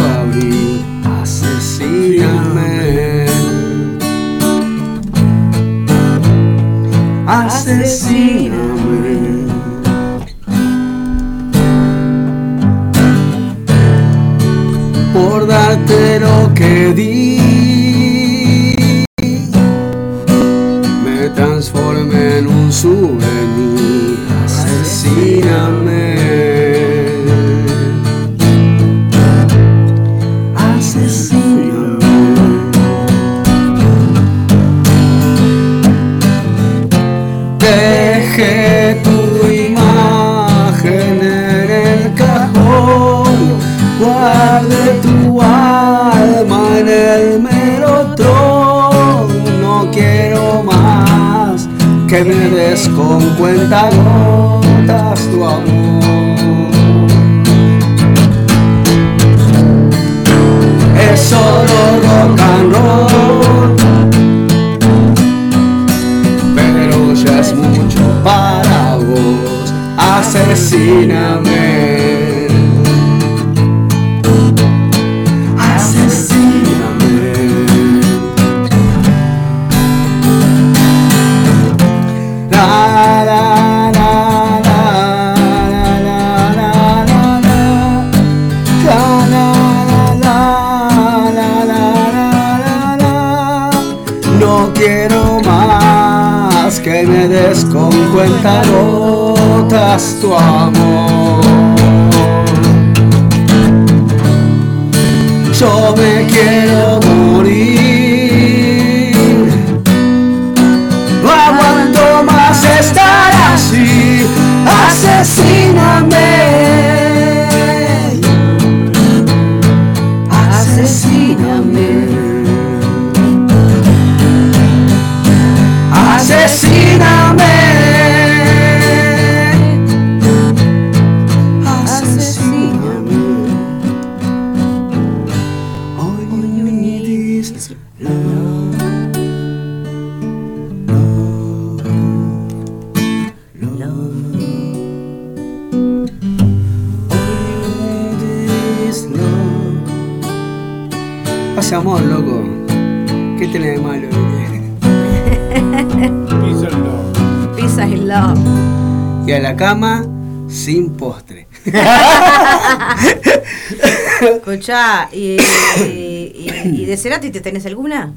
Cerati, ¿te tenés alguna?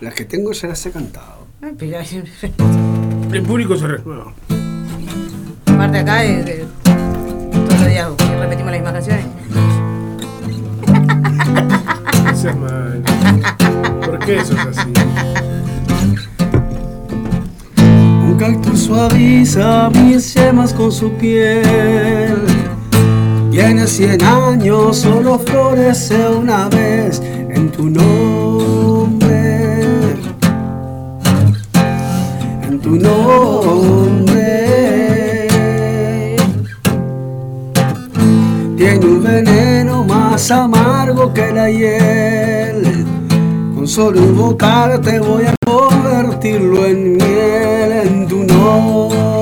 Las que tengo ya las he cantado. Ay. El público se renueva. Aparte acá es de, todos los días repetimos las mismas canciones. No seas mal. ¿Por qué sos así? Un cactus suaviza mis yemas con su piel cien años, solo florece una vez en tu nombre. En tu nombre. Tiene un veneno más amargo que la hiel. Con solo invocar te voy a convertirlo en miel en tu nombre.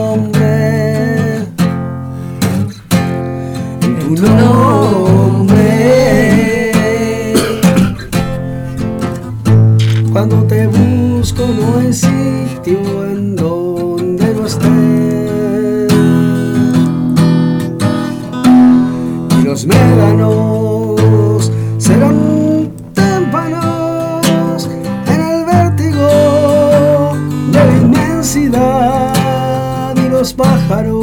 pájaro.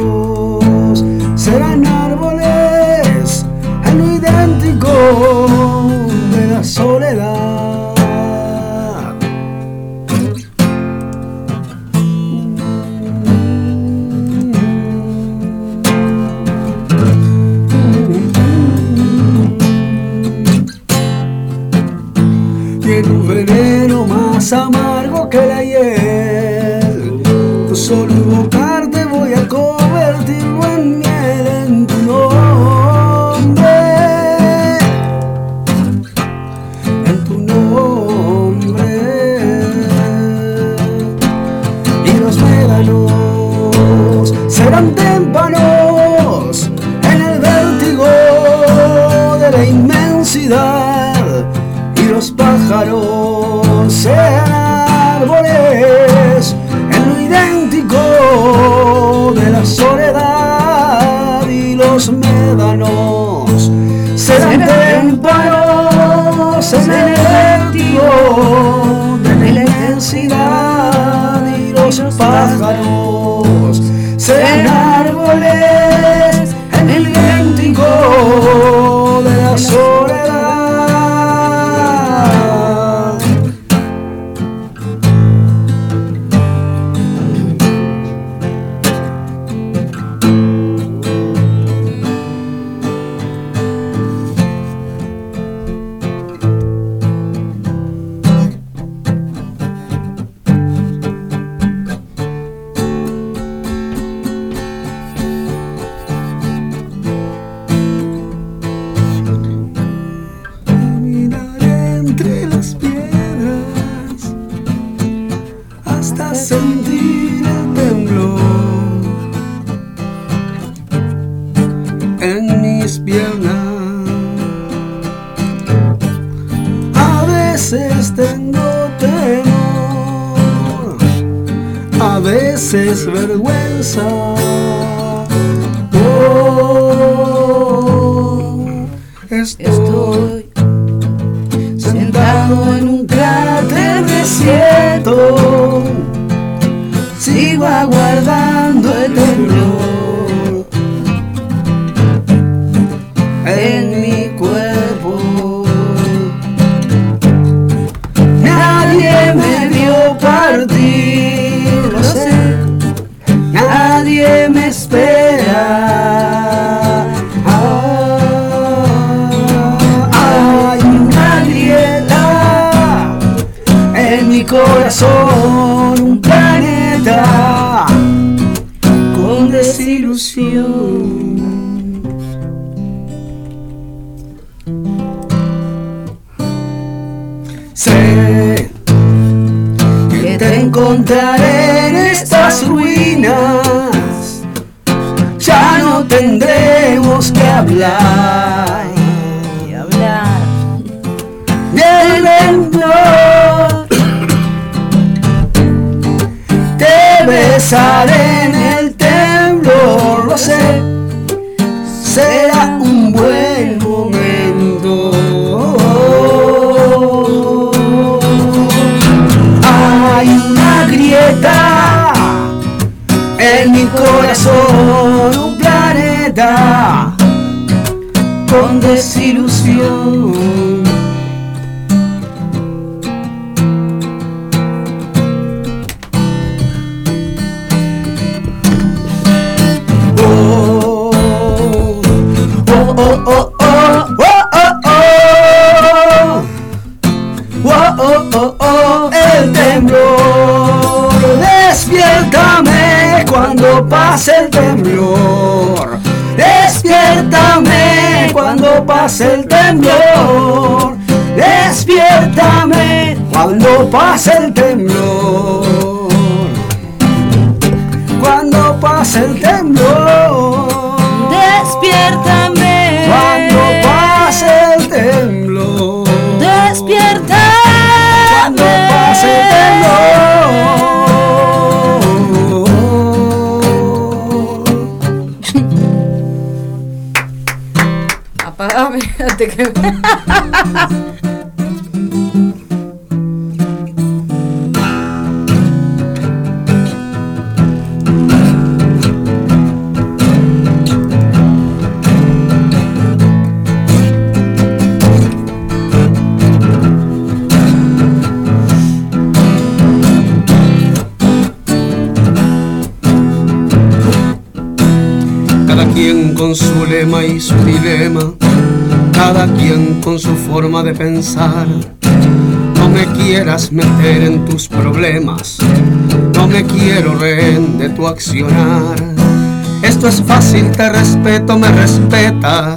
Esto es fácil, te respeto, me respetas.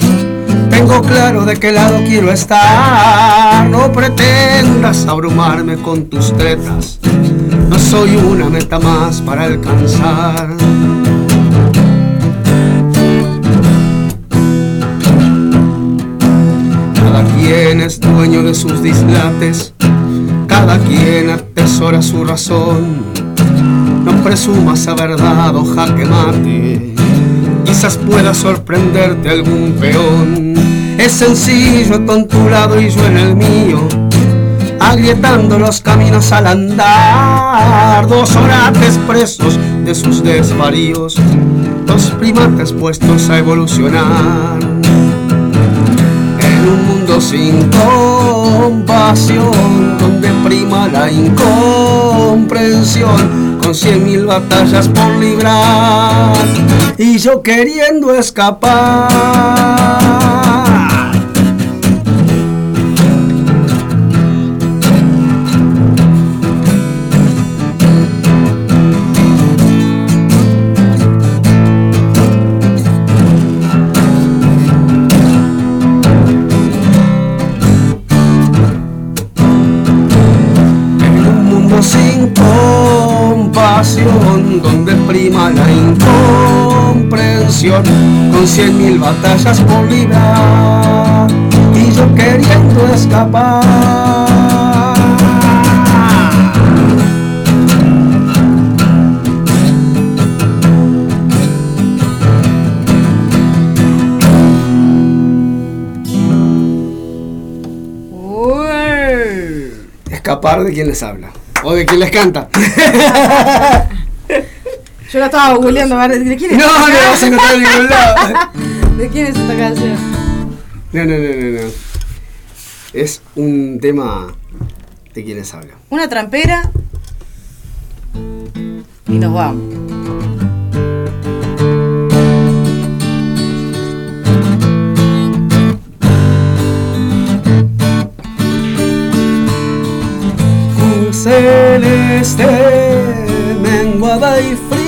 Tengo claro de qué lado quiero estar. No pretendas abrumarme con tus tretas. No soy una meta más para alcanzar. Cada quien es dueño de sus dislates. Cada quien atesora su razón Presumas haber dado jaque mate, quizás pueda sorprenderte algún peón. Es sencillo con tu lado y yo en el mío, agrietando los caminos al andar. Dos orates presos de sus desvaríos, dos primates puestos a evolucionar. En un mundo sin compasión, donde prima la incomprensión, con cien mil batallas por librar, y yo queriendo escapar. Con cien mil batallas por librar, y yo queriendo escapar. Escapar de quien les habla, o de quien les canta. Yo la estaba googleando a ver de quién es. No, no vas a encontrar en ningún lado. ¿De quién es esta canción? No, no, no, no, no. Es un tema de quienes hablan. Una trampera. Y nos vamos. Con celeste, menguada y fría,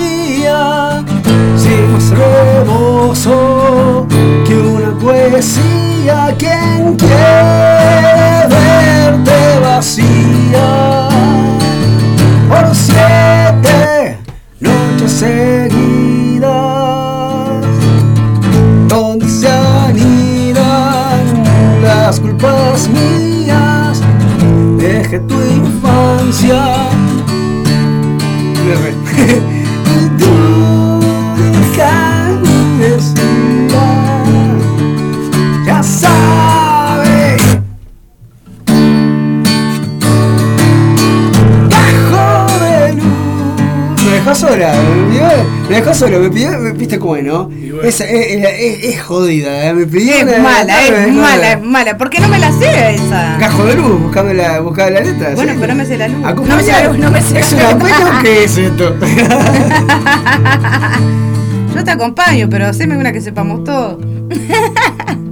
sin más rebozo que una poesía. Quien quiere verte vacía por siete noches seguidas, donde se anidan las culpas mías. Deje tu infancia. Me dejó solo, me pidió, me- viste cómo es, ¿no? bueno. Es, es, es- es jodida, ¿eh? me pidió. Es una- mala, es mala, es mala. ¿Por qué no me la sé esa? Cajo de luz, buscame la, buscame la letra. Bueno, ¿sí? pero no me sé la luz. No me sé la luz, no me sé ¿Es la una cuenta o qué es esto? Yo te acompaño, pero haceme una que sepamos todo.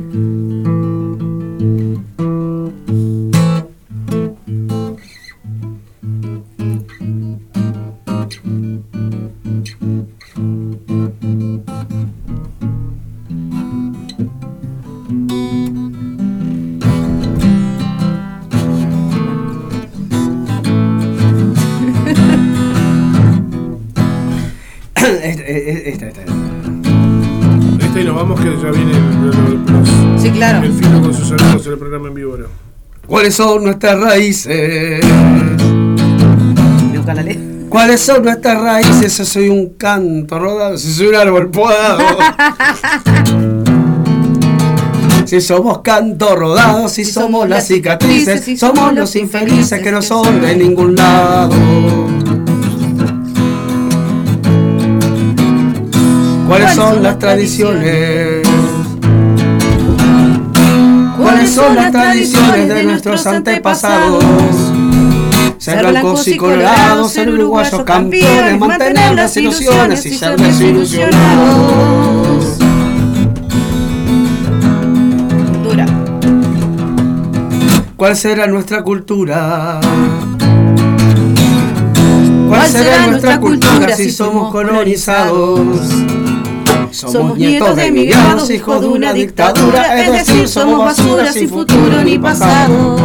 Este y nos vamos que ya viene el, el- Sí, claro. el fino con sus saludos en el programa en vivo. ¿no? ¿Cuáles son nuestras raíces? Nunca la leí. ¿Cuáles son nuestras raíces? Si soy un canto rodado, si soy un árbol podado. Si somos canto rodado, si somos las cicatrices, si somos los infelices que no son de ningún lado. ¿Cuáles son las tradiciones? ¿Cuáles son las tradiciones de nuestros antepasados? Ser blancos y colorados, ser uruguayos campeones, mantener las ilusiones y ser desilusionados. Cultura. ¿Cuál será nuestra cultura? ¿Cuál será nuestra cultura si somos colonizados? Somos nietos de emigrados, hijos de una dictadura, es decir, somos basura sin futuro ni pasado.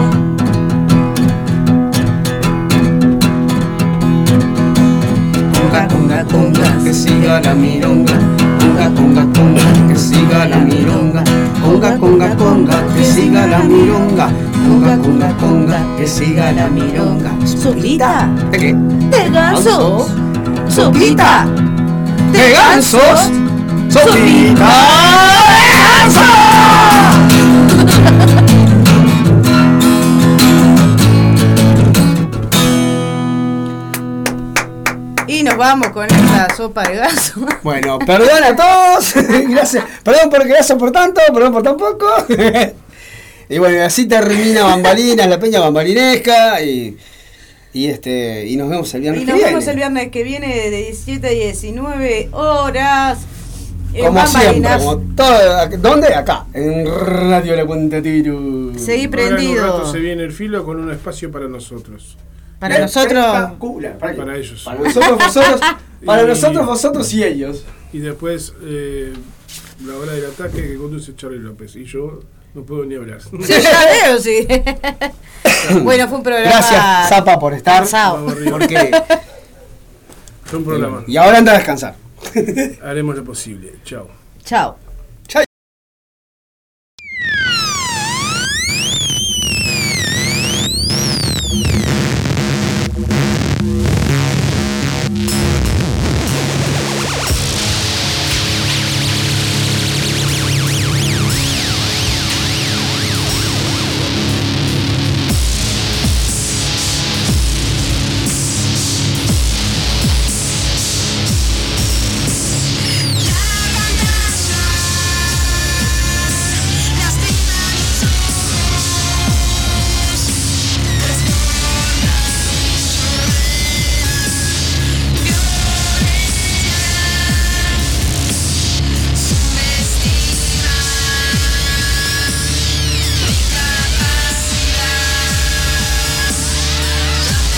Conga, conga, conga, que siga la milonga. Conga, conga, conga, que siga la milonga. Conga, conga, conga, que siga la milonga. Conga, conga, conga, que siga la milonga. ¿Sopita? ¿De qué? De gansos. ¿Sopita? ¡De gansos! ¡Sopita de gansos! Y nos vamos con esta sopa de ganso. Bueno, perdón a todos. gracias. Perdón por gracias por tanto, perdón por tan poco. y bueno, así termina Bambalinas, la peña bambalinesca. Y, y este y nos vemos el viernes Y que nos viene. vemos el viernes que viene de 17 a 19 horas. Como siempre, Bambalinas. como todo, ¿dónde? Acá, en Radio La Puente Tiro. Seguí Ahora en un prendido. rato se viene el filo con un espacio para nosotros. Para nosotros. ¿Para? Para ellos. Para nosotros, vosotros, para Y- nosotros, vosotros y ellos. Y después eh, la hora del ataque que conduce Charlie López. Y yo no puedo ni hablar. Sí, ya veo, sí. bueno, fue un programa. Gracias, Zapa, por estar. cansado. Porque, Fue un programa. y ahora anda a descansar. Haremos lo posible. Chao. Chao.